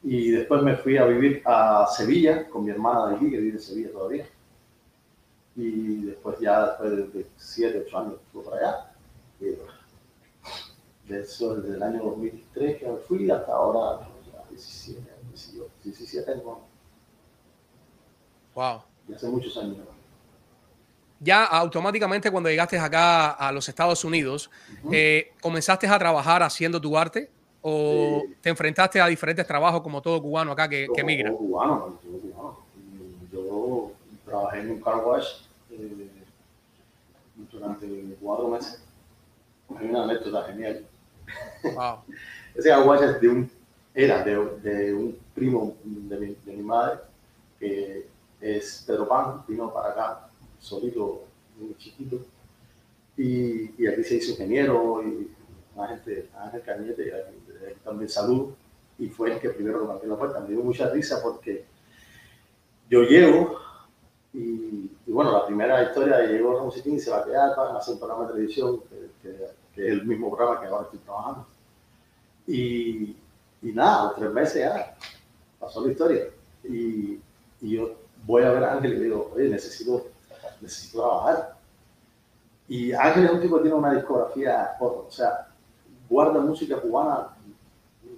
B: Y después me fui a vivir a Sevilla con mi hermana de aquí, que vive en Sevilla todavía. Y después ya, después de 7, 8 años, estuve para allá. Y, de eso desde el año 2003 que fui hasta ahora, 17, 18, 17 años.
A: Wow.
B: Y hace muchos años.
A: Ya automáticamente cuando llegaste acá a los Estados Unidos, uh -huh. eh, ¿comenzaste a trabajar haciendo tu arte? ¿O te enfrentaste a diferentes trabajos como todo cubano acá que, que migra?
B: Cubano, cubano. Yo trabajé en un car wash eh, durante cuatro meses. Hay una anécdota genial.
A: Wow.
B: Ese car wash es de un, era de, de un primo de mi, de mi, madre, que es Pedro Pan, vino para acá solito, muy chiquito. Y, aquí se hizo ingeniero y Ángel, Ángel Cañete, también salud, y fue el que primero me abrió la puerta. Me dio mucha risa porque yo llego y, bueno, la primera historia llegó Ramos y se va a quedar para hacer un programa de televisión, que, es el mismo programa que ahora estoy trabajando. Y, y nada, los tres meses ya pasó la historia. Y, y, yo voy a ver a Ángel y le digo, oye, necesito, necesito trabajar. Y Ángel es un tipo que tiene una discografía, o sea, guarda música cubana,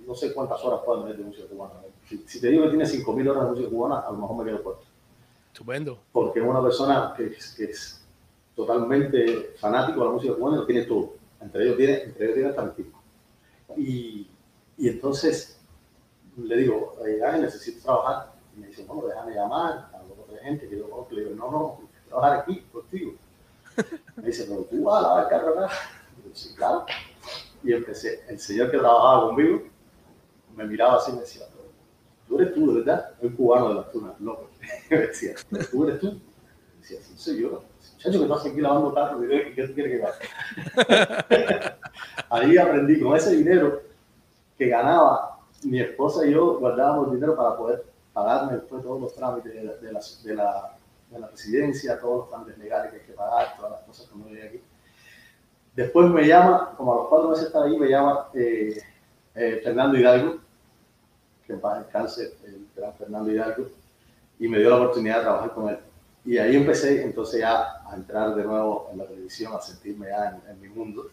B: no sé cuántas horas puede meter de música cubana. Si, si, te digo que tiene 5.000 horas de música cubana, a lo mejor me quedo corto.
A: Estupendo.
B: Porque es una persona que, que, es totalmente fanático de la música cubana y lo tiene todo. Entre ellos tiene, entre ellos tiene hasta el tipo. Y, y entonces le digo, Ángel, necesito trabajar. Y me dice, bueno, déjame llamar a otra gente que yo conozco. Le digo, no, no, trabajar aquí contigo. Me dice, pero tú vas a lavar el carro acá. Y yo, sí, claro y empecé. El señor que trabajaba conmigo me miraba así y me decía, tú eres tú, ¿verdad? El cubano de las tunas, loco. me decía, tú eres tú. Me decía, sí, soy yo. Chacho, que estás aquí lavando carros, ¿qué tú quieres que haga? Ahí aprendí con ese dinero que ganaba, mi esposa y yo guardábamos dinero para poder pagarme después todos los trámites de la, de la, de la, de la residencia, todos los trámites legales que hay que pagar, todas las cosas que no hay aquí. Después me llama, como a los cuatro meses de estar ahí, me llama eh, eh, Fernando Hidalgo, que en paz descanse, el gran Fernando Hidalgo, y me dio la oportunidad de trabajar con él. Y ahí empecé entonces ya a entrar de nuevo en la televisión, a sentirme ya en, en mi mundo.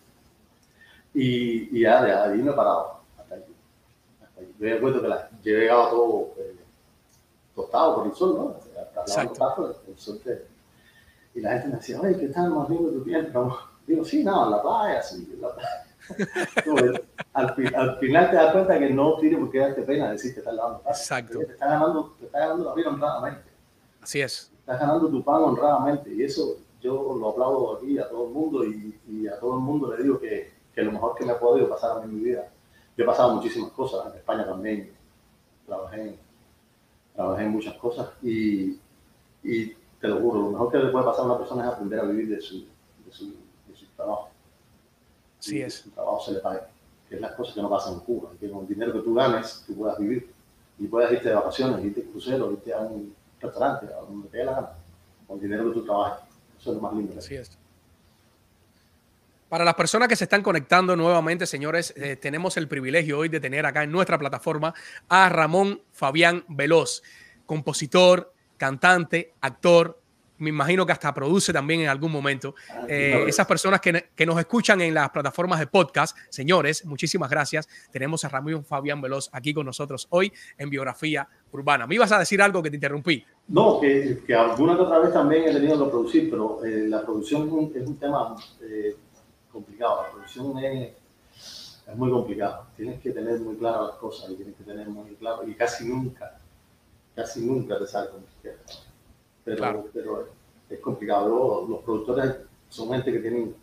B: Y, y, ya de ahí me he parado hasta allí. Hasta allí. Yo me acuerdo que la, yo llegaba todo eh, tostado por el sol, ¿no? Exacto. el sol te, y la gente me decía, oye, ¿qué tal más lindo tu piel? Digo, sí, no, en la playa, sí, en la playa. al, al, final te das cuenta que no tiene por qué darte pena decir que estás lavando plata.
A: Exacto.
B: Te estás ganando, te estás ganando la vida honradamente.
A: Así es.
B: Estás ganando tu pan honradamente. Y eso yo lo aplaudo aquí a todo el mundo y, y a todo el mundo le digo que, que, lo mejor que me ha podido pasar a mí en mi vida. Yo he pasado muchísimas cosas, en España también trabajé, trabajé en muchas cosas y, y te lo juro, lo mejor que le puede pasar a una persona es aprender a vivir de su, de su trabajo.
A: Sí es.
B: El trabajo se le pague, que es las cosas que no pasan en Cuba, que con el dinero que tú ganes, tú puedas vivir y puedas irte de vacaciones, irte a crucero, irte a un restaurante, a donde te dé la gana, con el dinero que tú trabajes. Eso es lo más lindo.
A: Así es. Para las personas que se están conectando nuevamente, señores, eh, tenemos el privilegio hoy de tener acá en nuestra plataforma a Ramón Fabián Veloz, compositor, cantante, actor, me imagino que hasta produce también en algún momento. Eh, esas personas que, que, nos escuchan en las plataformas de podcast, señores, muchísimas gracias. Tenemos a Ramón Fabián Veloz aquí con nosotros hoy en Biografía Urbana. ¿Me ibas a decir algo que te interrumpí?
B: No, que, que alguna que otra vez también he tenido que producir, pero eh, la producción es un, es un tema eh, complicado. La producción es, es muy complicado. Tienes que tener muy claras las cosas y tienes que tener muy claro, y casi nunca, casi nunca te sale quieras pero, claro. pero es complicado. Luego, los productores son gente que tienen,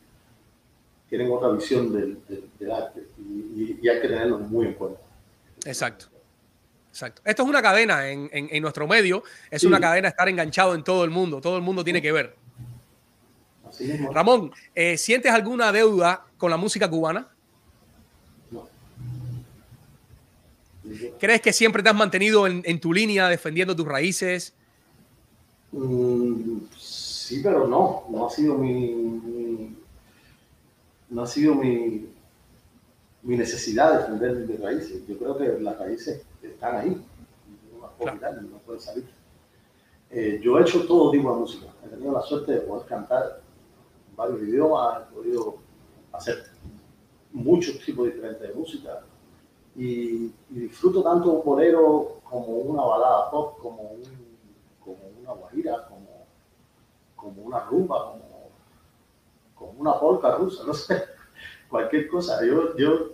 B: tienen otra visión del, del, del arte y, y, hay que tenerlo muy en cuenta.
A: Exacto. Exacto. Esto es una cadena en, en, en nuestro medio, es sí. una cadena estar enganchado en todo el mundo, todo el mundo tiene que ver. Ramón, eh, ¿sientes alguna deuda con la música cubana?
B: No.
A: ¿Crees que siempre te has mantenido en, en tu línea defendiendo tus raíces?
B: Mm, sí, pero no, no ha sido mi, mi- no ha sido mi, mi necesidad de defender mis raíces. Yo creo que las raíces están ahí, no las puedo quitar, no pueden salir. Eh, yo he hecho todo tipo de música. He tenido la suerte de poder cantar varios idiomas, he podido hacer muchos tipos diferentes de música y, y disfruto tanto un bolero como una balada pop, como, un, como una guajira, como, como una rumba, como, como una polka rusa, no sé, cualquier cosa. Yo, yo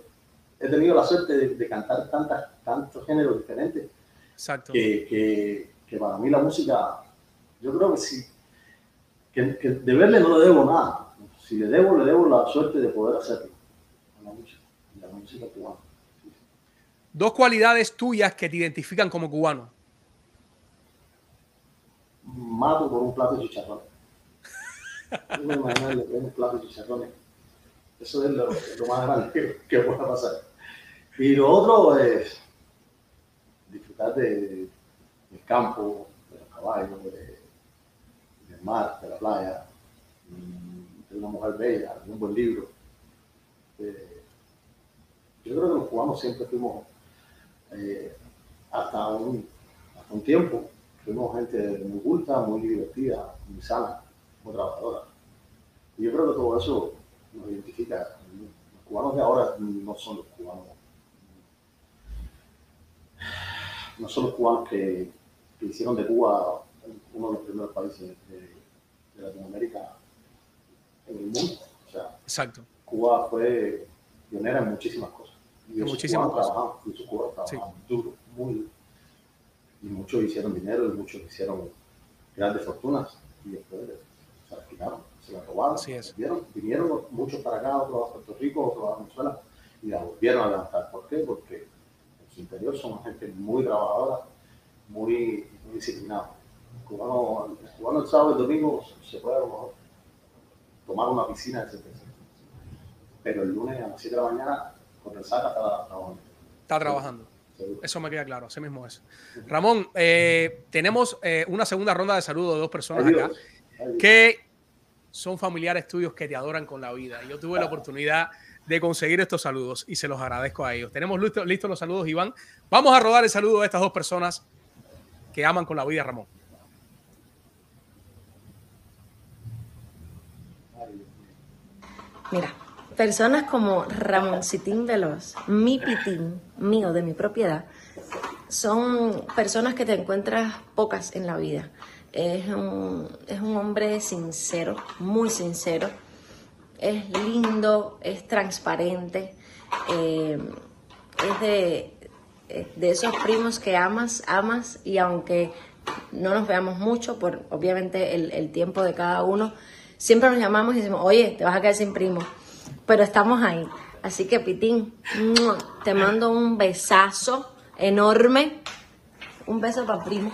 B: he tenido la suerte de, de cantar tantas, tantos géneros diferentes
A: Exacto.
B: que, que, que para mí la música, yo creo que sí, que, que deberle no le debo nada. Si le debo, le debo la suerte de poder hacerlo. A la música, a la música cubana.
A: Dos cualidades tuyas que te identifican como cubano.
B: Mato por un plato de chicharrones. No me imagino lo que es un plato de chicharrones. Eso es lo, lo más grande que, que pueda pasar. Y lo otro es disfrutar de, del campo, de los caballos, de- mar, de la playa, mm, de una mujer bella, de un buen libro. Eh, yo creo que los cubanos siempre fuimos, eh, hasta, un, hasta un tiempo, fuimos gente muy culta, muy divertida, muy sana, muy trabajadora. Y yo creo que todo eso nos identifica. Los cubanos de ahora no son los cubanos no son los cubanos que, que hicieron de Cuba uno de los primeros países de, de Latinoamérica en el mundo. O sea,
A: Exacto.
B: Cuba fue pionera en muchísimas cosas. Y
A: En muchísimas
B: cubanos
A: cosas.
B: trabajaban, muchos cubanos trabajaban duro, muy duro. Y muchos hicieron dinero y muchos hicieron grandes fortunas y después se las quitaron, se las robaron.
A: Así es.
B: Vinieron, vinieron muchos para acá, otros a Puerto Rico, otros a Venezuela y la volvieron a levantar. ¿Por qué? Porque en su interior son gente muy trabajadora, muy, muy disciplinada. Cubano, el cubano el sábado y el domingo se puede a lo mejor tomar una piscina, etc. Pero el lunes a las 7 de la mañana, con el saca, está trabajando.
A: Está trabajando. Eso me queda claro, así mismo es. Ramón, eh, tenemos eh, una segunda ronda de saludos de dos personas acá
B: Adiós. Adiós.
A: que son familiares tuyos que te adoran con la vida. Yo tuve la oportunidad de conseguir estos saludos y se los agradezco a ellos. Tenemos listos los saludos, Iván. Vamos a rodar el saludo de estas dos personas que aman con la vida, Ramón.
F: Mira, personas como Ramoncitín Veloz, mi pitín, mío, de mi propiedad, son personas que te encuentras pocas en la vida. Es un, es un hombre sincero, muy sincero. Es lindo, es transparente. eh, es de, eh, de esos primos que amas, amas y aunque no nos veamos mucho por obviamente el, el tiempo de cada uno, siempre nos llamamos y decimos, oye, te vas a quedar sin primo, pero estamos ahí. Así que Pitín, te mando un besazo enorme, un beso para primo.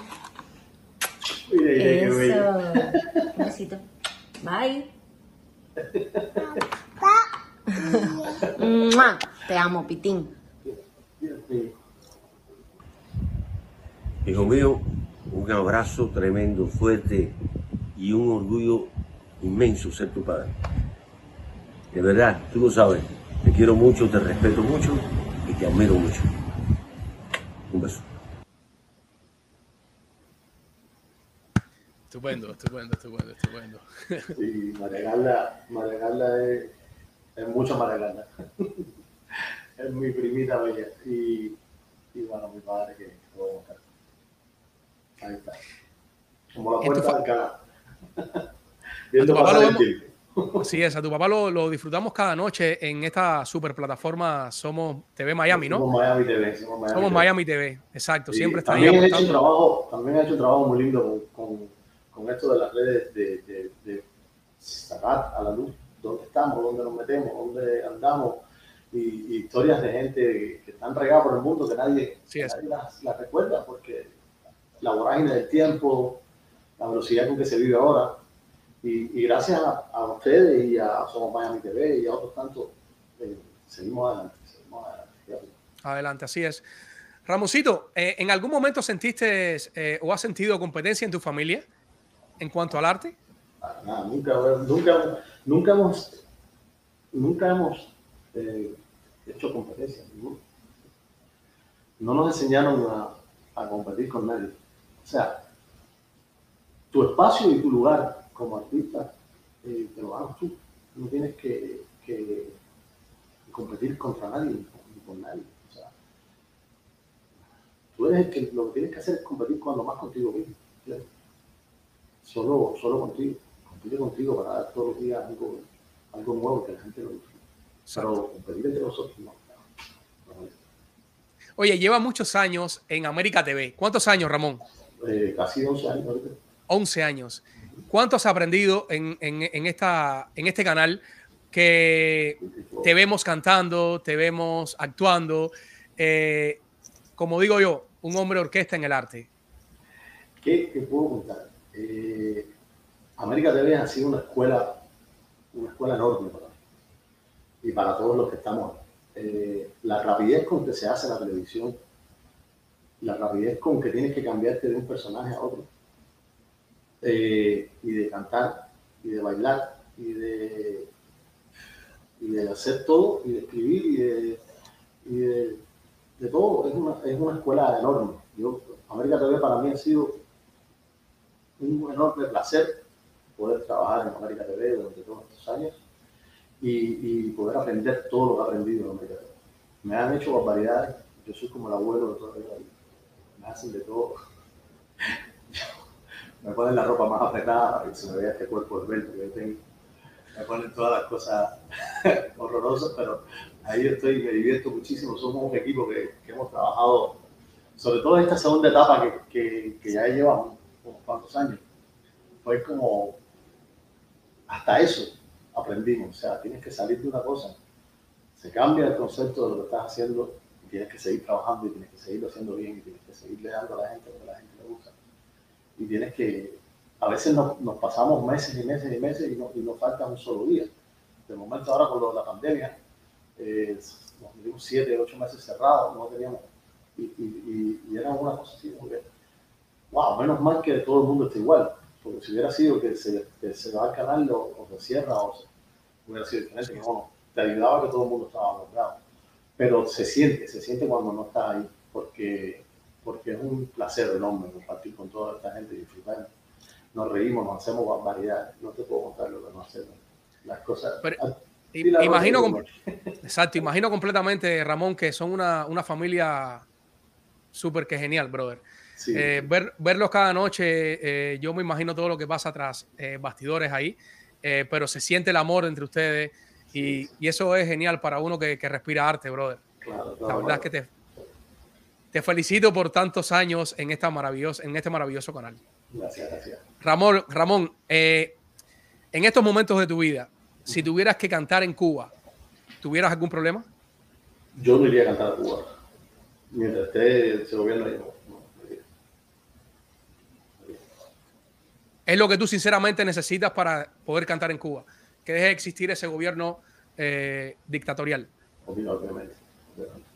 B: Mira.
F: Eso, un besito. Bye. Te amo, Pitín.
G: Hijo mío, un abrazo tremendo, fuerte y un orgullo inmenso ser tu padre. De verdad, tú lo sabes, te quiero mucho, te respeto mucho y te admiro mucho. Un beso.
A: Estupendo, estupendo, estupendo, estupendo.
B: Y María Carla, María Carla es, es mucho María Carla. es mi primita bella. Y, y bueno, mi padre que lo voy a buscar. Ahí está. Como la
A: ¿En tu
B: puerta del canal.
A: ¿A
B: Viendo pasar el tiempo.
A: Así es, a tu papá lo, lo disfrutamos cada noche en esta super plataforma Somos TV Miami, ¿no?
B: Somos Miami TV. Somos Miami,
A: Somos
B: TV.
A: Miami TV, exacto. Siempre está ahí
B: también he hecho un
A: aportando.
B: trabajo, también he hecho un trabajo muy lindo con, con, con esto de las redes de, de, de sacar a la luz dónde estamos, dónde nos metemos, dónde andamos y, y historias de gente que están regadas por el mundo que nadie,
A: Sí,
B: nadie las, las recuerda porque la vorágine del tiempo, la velocidad con que se vive ahora y, y gracias a, a ustedes y a Somos Miami TV y a otros tantos eh, seguimos adelante, seguimos adelante.
A: Adelante, así es. Ramoncito, eh, ¿en algún momento sentiste eh, o has sentido competencia en tu familia en cuanto al arte?
B: Nada, nunca, nunca, nunca hemos, nunca hemos hecho competencia. No nos enseñaron a, a competir con nadie. O sea, tu espacio y tu lugar como artista eh, te lo hagas tú. No tienes que, que competir contra nadie ni con nadie. O sea, tú eres el que lo que tienes que hacer es competir cuando más contigo mismo. Solo, solo contigo. Compite contigo para dar todos los días algo, algo nuevo que la gente lo disfrute. Pero competir entre nosotros no.
A: Oye, lleva muchos años en América TV. ¿Cuántos años, Ramón?
B: Eh, casi 11 años ahorita.
A: 11 años. ¿Cuánto has aprendido en, en, esta, en este canal que te vemos cantando, te vemos actuando? Eh, como digo yo, un hombre orquesta en el arte.
B: ¿Qué puedo contar? Eh, América TV ha sido una escuela, una escuela enorme para mí y para todos los que estamos. Eh, la rapidez con que se hace la televisión, la rapidez con que tienes que cambiarte de un personaje a otro eh, y de cantar y de bailar y de, y de hacer todo y de escribir y de, de, todo. Es una, es una, escuela enorme. América TV para mí ha sido un enorme placer poder trabajar en América TV durante todos estos años y, y poder aprender todo lo que he aprendido en América TV. Me han hecho barbaridades. Yo soy como el abuelo de toda la vida. Me hacen de todo me ponen la ropa más apretada que se me vea este cuerpo esbelto que yo tengo. Me ponen todas las cosas horrorosas, pero ahí estoy, me divierto muchísimo. Somos un equipo que, hemos trabajado, sobre todo en esta segunda etapa que, que, ya llevamos unos cuantos años. Fue como, hasta eso aprendimos. O sea, tienes que salir de una cosa, se cambia el concepto de lo que estás haciendo y tienes que seguir trabajando y tienes que seguirlo haciendo bien y tienes que seguirle dando a la gente lo que la gente le gusta y tienes que, a veces nos, nos pasamos meses y meses y meses y, no, y nos falta un solo día. De momento ahora con lo de la pandemia, eh, nos metimos siete, ocho meses cerrados, no teníamos, y, y, y, era una cosa así, como que, wow, menos mal que todo el mundo está igual, porque si hubiera sido que se, que se va al canal o, o, se cierra o se, hubiera sido diferente, que bueno, te ayudaba que todo el mundo estaba logrado. Pero se siente, se siente cuando no está ahí, porque porque es un placer enorme compartir con toda esta gente y disfrutar. Nos reímos, nos hacemos barbaridades. No te puedo contar lo que nos hacemos. Las cosas.
A: Pero, imagino, exacto, imagino completamente, Ramón, que son una, una familia súper que genial, brother. Eh, ver, verlos cada noche, eh, yo me imagino todo lo que pasa tras eh, bastidores ahí, pero se siente el amor entre ustedes y, y, eso es genial para uno que, que respira arte, brother. Claro, claro, la verdad es que te, te felicito por tantos años en, esta maravillosa, en este maravilloso canal.
B: Gracias, gracias.
A: Ramón, Ramón eh, en estos momentos de tu vida, si tuvieras que cantar en Cuba, ¿tuvieras algún problema?
B: Yo no iría a cantar a Cuba. Mientras esté ese gobierno ahí, no,
A: Es lo que tú sinceramente necesitas para poder cantar en Cuba. Que deje de existir ese gobierno eh, dictatorial.
B: Obviamente. obviamente.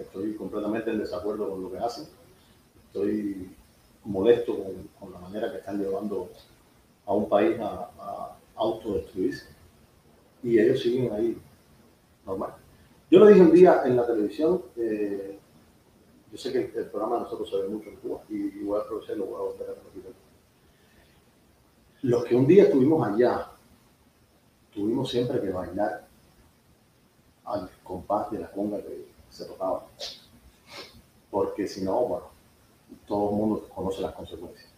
B: Estoy completamente en desacuerdo con lo que hacen. Estoy molesto con, la manera que están llevando a un país a, autodestruirse. Y ellos siguen ahí, normal. Yo lo dije un día en la televisión, eh, yo sé que el, programa de nosotros se ve mucho en Cuba y, y voy a aprovecharlo, voy a volver a repetir. Los que un día estuvimos allá, tuvimos siempre que bailar al compás de la conga que se tocaba. Porque si no, bueno, todo el mundo conoce las consecuencias.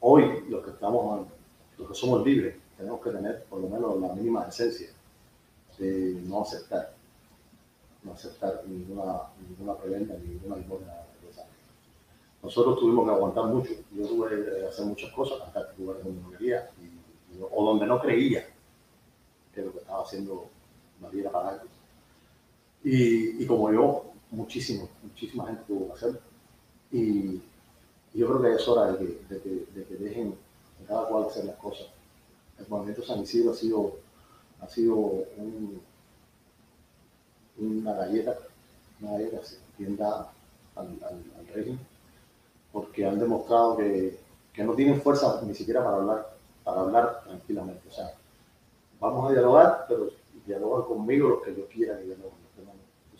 B: Hoy, los que estamos, los que somos libres, tenemos que tener por lo menos la mínima esencia de no aceptar, no aceptar ninguna, ninguna preventa, ninguna limosna. Nosotros tuvimos que aguantar mucho. Yo tuve que hacer muchas cosas, cantar lugares donde no quería o donde no creía que lo que estaba haciendo me diera para algo. Y, y, como yo, muchísimo, muchísima gente tuvo que hacerlo. Y, yo creo que es hora de que, de que, de que dejen de cada cual hacer las cosas. El movimiento San Isidro ha sido, ha sido un, una galleta, una galleta bien dada, al, al, régimen, porque han demostrado que, que, no tienen fuerza ni siquiera para hablar, para hablar tranquilamente. O sea, vamos a dialogar, pero dialogan conmigo los que yo quiera que dialoguen.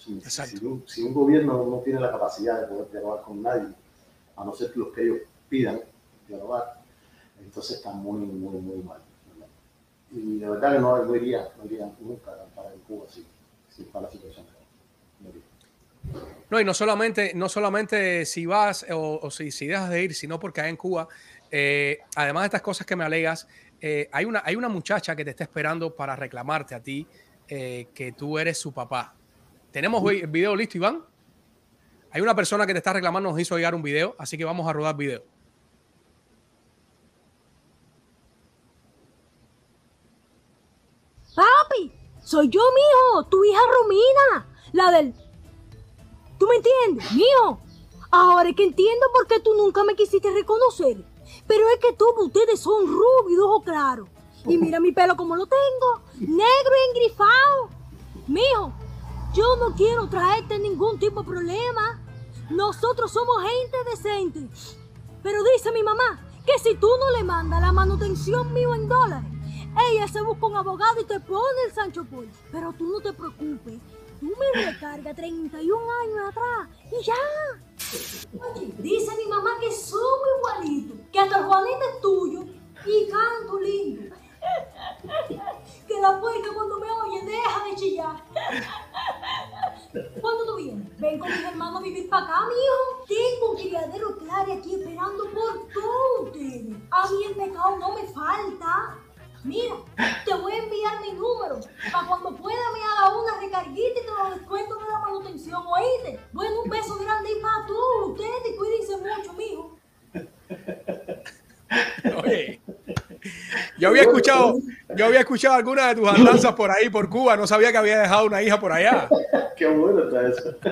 B: Si, un, si, un, gobierno no tiene la capacidad de poder dialogar con nadie, a no ser los que ellos pidan dialogar, entonces está muy, muy, muy mal. Y de verdad que no, no iría, no iría nunca para en Cuba si, si está la situación.
A: No, y no solamente, no solamente si vas o, si, si, dejas de ir, sino porque hay en Cuba, eh, además de estas cosas que me alegas, eh, hay, una, hay una muchacha que te está esperando para reclamarte a ti eh, que tú eres su papá. ¿Tenemos el video listo, Iván? Hay una persona que te está reclamando, nos hizo llegar un video, así que vamos a rodar video.
H: Papi, soy yo, mijo, tu hija Romina, la del... ¿Tú me entiendes, mijo? Ahora es que entiendo por qué tú nunca me quisiste reconocer. Pero es que tú, ustedes son rubios, ojos claros. Y mira mi pelo como lo tengo, negro y engrifado. Mijo, yo no quiero traerte ningún tipo de problema. Nosotros somos gente decente. Pero dice mi mamá que si tú no le mandas la manutención mío en dólares, ella se busca un abogado y te pone el Sancho Paul. Pero tú no te preocupes. Tú me recargas 31 años atrás y ya. Oye, dice mi mamá que somos igualitos, que hasta Juanita es tuyo y canto lindo. Que la puerca cuando me oye deja de chillar. ¿Cuándo tú vienes? Ven con mis hermanos a vivir para acá, mijo. Tengo un criadero claro aquí esperando por todos ustedes. A mí el pecado no me falta. Mira, te voy a enviar mi número para cuando pueda me haga una recarguita y te lo descuento de la manutención, ¿oíste? Bueno, un beso grande y para todos ustedes. Cuídense mucho, mijo.
A: Oye, yo había escuchado, yo había escuchado algunas de tus andanzas por ahí, por Cuba. No sabía que había dejado una hija por allá.
B: Qué bueno está eso.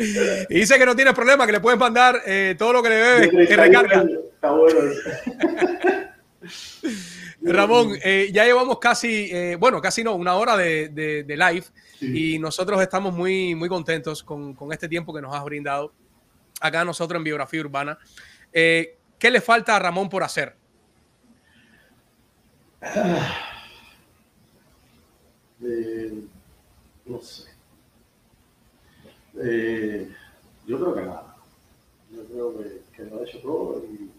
A: Y dice que no tiene problema, que le puedes mandar eh, todo lo que le debe que recarga. Está bueno. Ramón, eh, ya llevamos casi, eh, bueno, casi no, una hora de, de, live y nosotros estamos muy, muy contentos con, con, este tiempo que nos has brindado acá nosotros en Biografía Urbana. ¿Qué le falta a Ramón por hacer?
B: No sé. yo creo que nada. Yo creo que, que lo he hecho todo y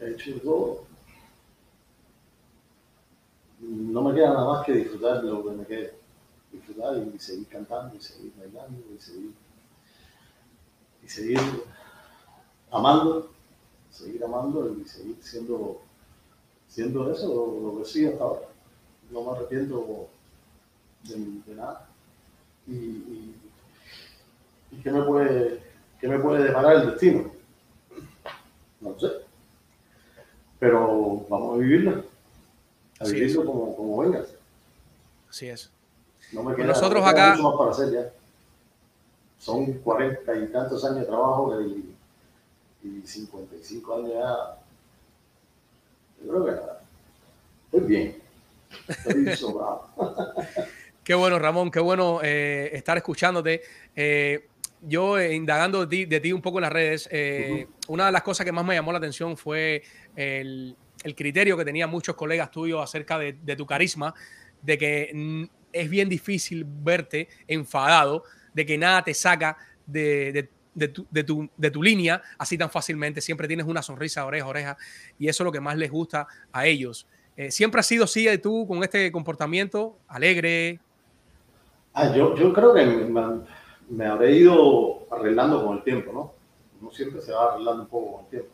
B: he hecho todo. No me queda nada más que disfrutar de lo que me queda. Disfrutar y seguir cantando, y seguir bailando, y seguir, y seguir amando, seguir amando y seguir siendo, siendo eso, lo, que soy hasta ahora. No me arrepiento de, nada. Y, y, y, qué me puede, qué me puede deparar el destino? No sé pero vamos a vivirlo, a vivirlo como, como venga.
A: Así es.
B: No me queda, Nosotros acá... Mucho más para hacer ya. Son cuarenta y tantos años de trabajo y, y 55 años ya. Yo creo que estoy bien. Estoy sobrado.
A: qué bueno, Ramón, qué bueno eh, estar escuchándote. Eh, yo eh, indagando de ti, un poco en las redes, una de las cosas que más me llamó la atención fue el, criterio que tenían muchos colegas tuyos acerca de, tu carisma, de que es bien difícil verte enfadado, de que nada te saca de, tu, línea así tan fácilmente, siempre tienes una sonrisa oreja oreja y eso es lo que más les gusta a ellos. Eh, ¿Siempre has sido así de tú con este comportamiento alegre?
B: Ah, yo, yo creo que me habré ido arreglando con el tiempo, ¿no? Uno siempre se va arreglando un poco con el tiempo.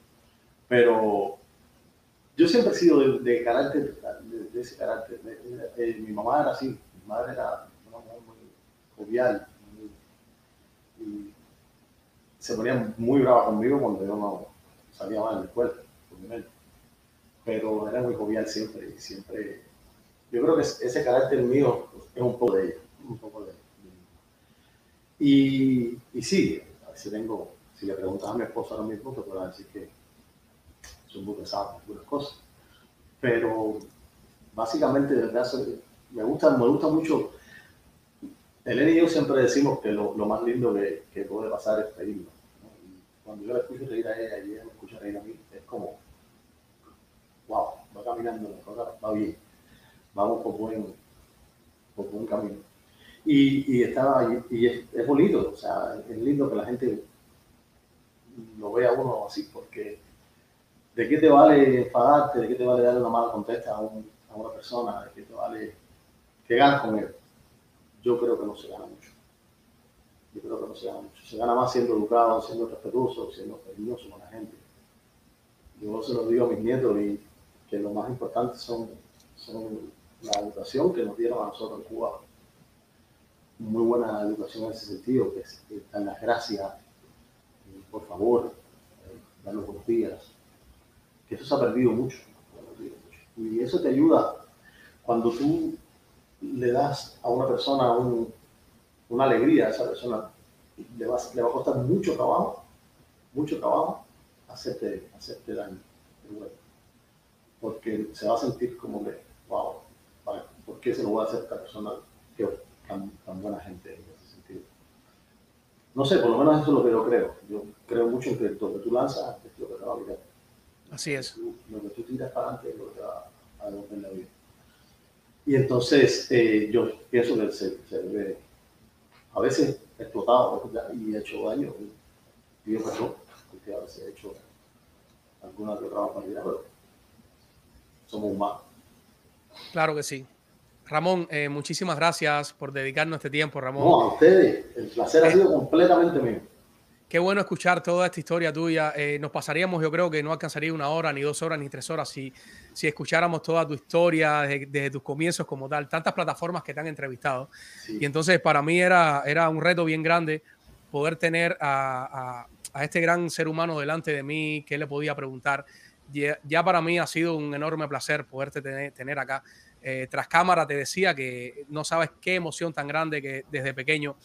B: Pero yo siempre he sido de, carácter, de, ese carácter. mi mamá era así, mi madre era una muy jovial. y se ponía muy brava conmigo cuando yo no salía mal en la escuela, Pero era muy jovial siempre, y siempre. Yo creo que ese carácter mío es un poco de ella. Y, sí, a veces tengo, si le preguntas a mi esposa ahora mismo, te puedo decir que son muy pesadas algunas cosas. Pero básicamente, de verdad, me gusta, me gusta mucho Elena y yo siempre decimos que lo, más lindo que, puede pasar es reírnos. Cuando yo la escucho reír a ella y ella me escucha reír a mí, es como, wow, va caminando, va, bien, vamos por buen, camino. Y, y, estaba, y es, bonito, o sea, es lindo que la gente lo vea uno así, porque ¿de qué te vale enfadarte? ¿De qué te vale darle una mala contesta a, un, a una persona? ¿De qué te vale que ganas con él? Yo creo que no se gana mucho. Yo creo que no se gana mucho. Se gana más siendo educado, siendo respetuoso, siendo cariñoso con la gente. Yo se lo digo a mis nietos y que lo más importante son, son la educación que nos dieron a nosotros en Cuba. Muy buena educación en ese sentido, que es dan las gracias, por favor, dar los buenos días. Que eso se ha perdido mucho. Y eso te ayuda cuando tú le das a una persona un, una alegría a esa persona, le va, le va a costar mucho trabajo, mucho trabajo hacerte, hacerte daño. Porque se va a sentir como que, wow, ¿por qué se lo va a hacer esta persona que tan, tan buena gente en ese sentido? No sé, por lo menos eso es lo que yo creo. Yo creo mucho en que lo que tú lanzas es lo que te va a mirar.
A: Así es.
B: Lo que tú tiras para adelante es lo que te va a devolver la vida. Y entonces eh, yo pienso que se, se a veces explotado y hecho daño. Y yo perdón, porque a veces he hecho alguna que otra barbaridad, pero somos humanos.
A: Claro que sí. Ramón, eh, muchísimas gracias por dedicarnos este tiempo, Ramón.
B: No, a ustedes. El placer ha sido completamente mío.
A: Qué bueno escuchar toda esta historia tuya. Eh, nos pasaríamos, yo creo que no alcanzaría una hora, ni dos horas, ni tres horas si, si escucháramos toda tu historia desde, desde tus comienzos como tal. Tantas plataformas que te han entrevistado. Sí. Y entonces para mí era, era un reto bien grande poder tener a, a, a, este gran ser humano delante de mí que le podía preguntar. Ya, ya para mí ha sido un enorme placer poderte tener, tener acá. Eh, tras cámara te decía que no sabes qué emoción tan grande que desde pequeño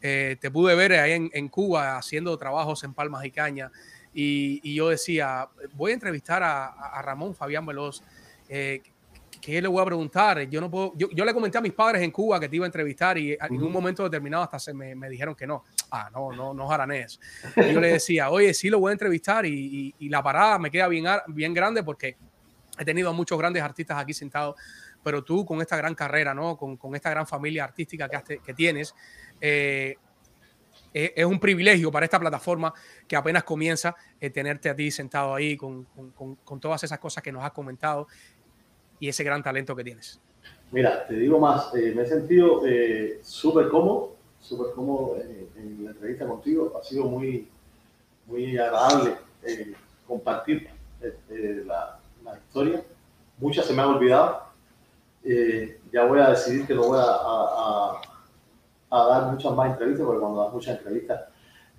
A: eh, te pude ver ahí en, en, Cuba haciendo trabajos en Palmas y Caña y, y yo decía, voy a entrevistar a, a Ramón Fabián Veloz. Eh, ¿Qué le voy a preguntar? Yo no puedo. Yo, yo, le comenté a mis padres en Cuba que te iba a entrevistar y en un momento determinado hasta se me, me, dijeron que no. Ah, no, no, no jaranés. Y yo le decía, oye, sí lo voy a entrevistar y, y, y la parada me queda bien, bien grande porque he tenido a muchos grandes artistas aquí sentados, pero tú con esta gran carrera, ¿no? Con, con esta gran familia artística que, que tienes, eh, es, es, un privilegio para esta plataforma que apenas comienza eh, tenerte a ti sentado ahí con, con, con, todas esas cosas que nos has comentado y ese gran talento que tienes.
B: Mira, te digo más, eh, me he sentido eh, súper cómodo, súper cómodo en, en, la entrevista contigo, ha sido muy, muy agradable eh, compartir la, la, historia, muchas se me han olvidado, ya voy a decidir que no voy a, a, a, dar muchas más entrevistas, porque cuando das muchas entrevistas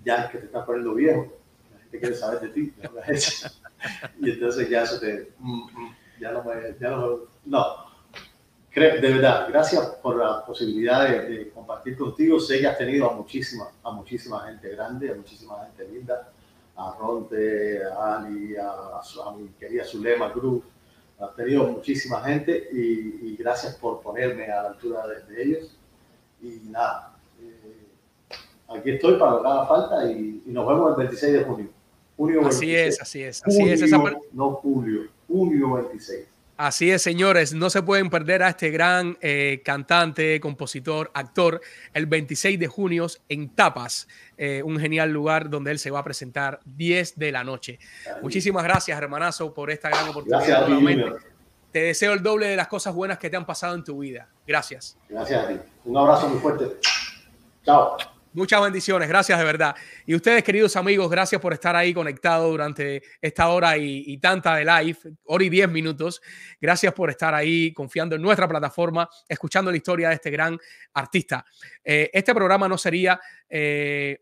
B: ya es que te estás poniendo viejo, la gente quiere saber de ti, y entonces ya eso te... Mm, mm, ya no me, ya no, no. de verdad, gracias por la posibilidad de, de, compartir contigo. Sé que has tenido a muchísima, a muchísima gente grande, a muchísima gente linda, a Ronte, a Ali, a, a mi querida Zulema Cruz. Has tenido muchísima gente y, y, gracias por ponerme a la altura de, de ellos. Y nada, eh, aquí estoy para lo que haga falta y, y, nos vemos el 26 de junio. junio
A: así
B: 26.
A: es, así es, así
B: junio,
A: es. Esa...
B: No julio junio 26.
A: Así es, señores, no se pueden perder a este gran eh, cantante, compositor, actor, el 26 de junio en Tapas, eh, un genial lugar donde él se va a presentar 10 de la noche. Muchísimas gracias, hermanazo, por esta gran oportunidad.
B: Gracias
A: Te deseo el doble de las cosas buenas que te han pasado en tu vida. Gracias.
B: Gracias a ti. Un abrazo muy fuerte. Chao.
A: Muchas bendiciones, gracias de verdad. Y ustedes, queridos amigos, gracias por estar ahí conectados durante esta hora y, y, tanta de live, hora y diez minutos. Gracias por estar ahí confiando en nuestra plataforma, escuchando la historia de este gran artista. Eh, este programa no sería... Eh,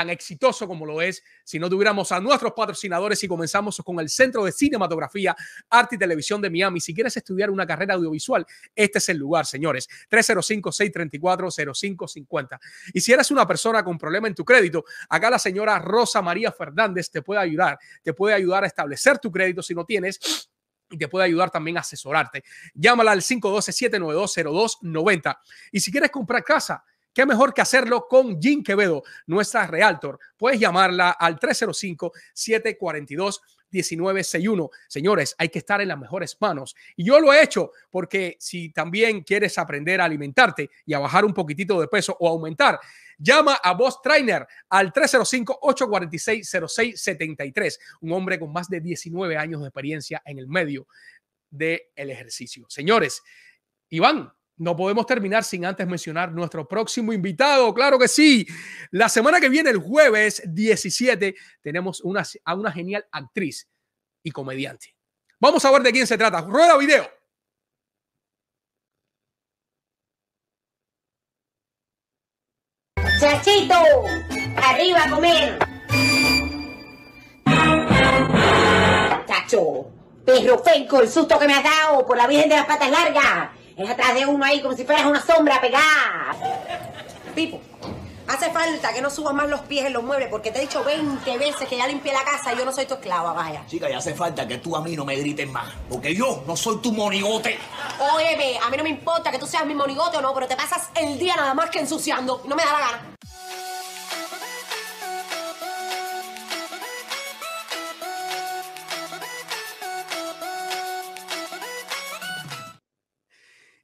A: tan exitoso como lo es si no tuviéramos a nuestros patrocinadores y comenzamos con el Centro de Cinematografía, Arte y Televisión de Miami. Si quieres estudiar una carrera audiovisual, este es el lugar, señores. 305-634-0550. Y si eres una persona con problema en tu crédito, acá la señora Rosa María Fernández te puede ayudar. Te puede ayudar a establecer tu crédito si no tienes y te puede ayudar también a asesorarte. Llámala al 512-792-0290. Y si quieres comprar casa, qué mejor que hacerlo con Jean Quevedo, nuestra realtor. Puedes llamarla al 305-742. 1961. Señores, hay que estar en las mejores manos. Y yo lo he hecho porque si también quieres aprender a alimentarte y a bajar un poquitito de peso o aumentar, llama a Boss Trainer al 305-846-0673. Un hombre con más de 19 años de experiencia en el medio del ejercicio. Señores, Iván, no podemos terminar sin antes mencionar nuestro próximo invitado. Claro que sí. La semana que viene, el jueves 17, tenemos a una genial actriz y comediante. Vamos a ver de quién se trata. Rueda video.
I: Chachito, arriba a comer. Chacho, perro fenco, el susto que me has dado por la Virgen de las Patas Largas. Es atrás de uno ahí como si fueras una sombra pegada.
J: Pipo, hace falta que no subas más los pies en los muebles porque te he dicho 20 veces que ya limpié la casa y yo no soy tu esclava, vaya.
K: Chica, ya hace falta que tú a mí no me grites más. Porque yo no soy tu monigote.
J: Óyeme, a mí no me importa que tú seas mi monigote o no, pero te pasas el día nada más que ensuciando. y No me da la gana.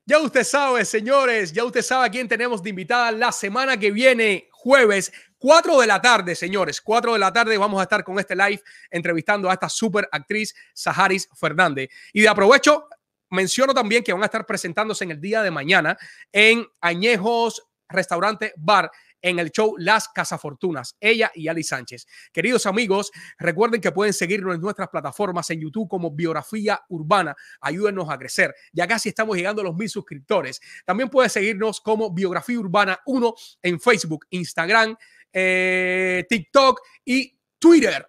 A: Ya usted sabe, señores, ya usted sabe a quién tenemos de invitada la semana que viene, jueves, 4 de la tarde, señores. 4 de la tarde vamos a estar con este live entrevistando a esta super actriz, Saharis Fernández. Y de aprovecho, menciono también que van a estar presentándose en el día de mañana en Añejos Restaurante Bar en el show Las Casafortunas, ella y Ali Sánchez. Queridos amigos, recuerden que pueden seguirnos en nuestras plataformas en YouTube como Biografía Urbana. Ayúdenos a crecer. Ya casi estamos llegando a los mil suscriptores. También pueden seguirnos como Biografía Urbana 1 en Facebook, Instagram, eh, TikTok y Twitter.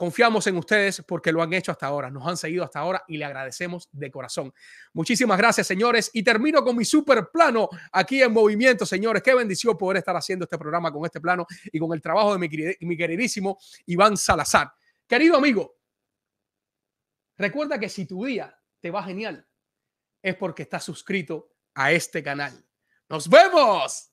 A: Confiamos en ustedes porque lo han hecho hasta ahora, nos han seguido hasta ahora y le agradecemos de corazón. Muchísimas gracias, señores. Y termino con mi super plano aquí en movimiento, señores. Qué bendición poder estar haciendo este programa con este plano y con el trabajo de mi, queridísimo Iván Salazar. Querido amigo, recuerda que si tu día te va genial, es porque estás suscrito a este canal. Nos vemos.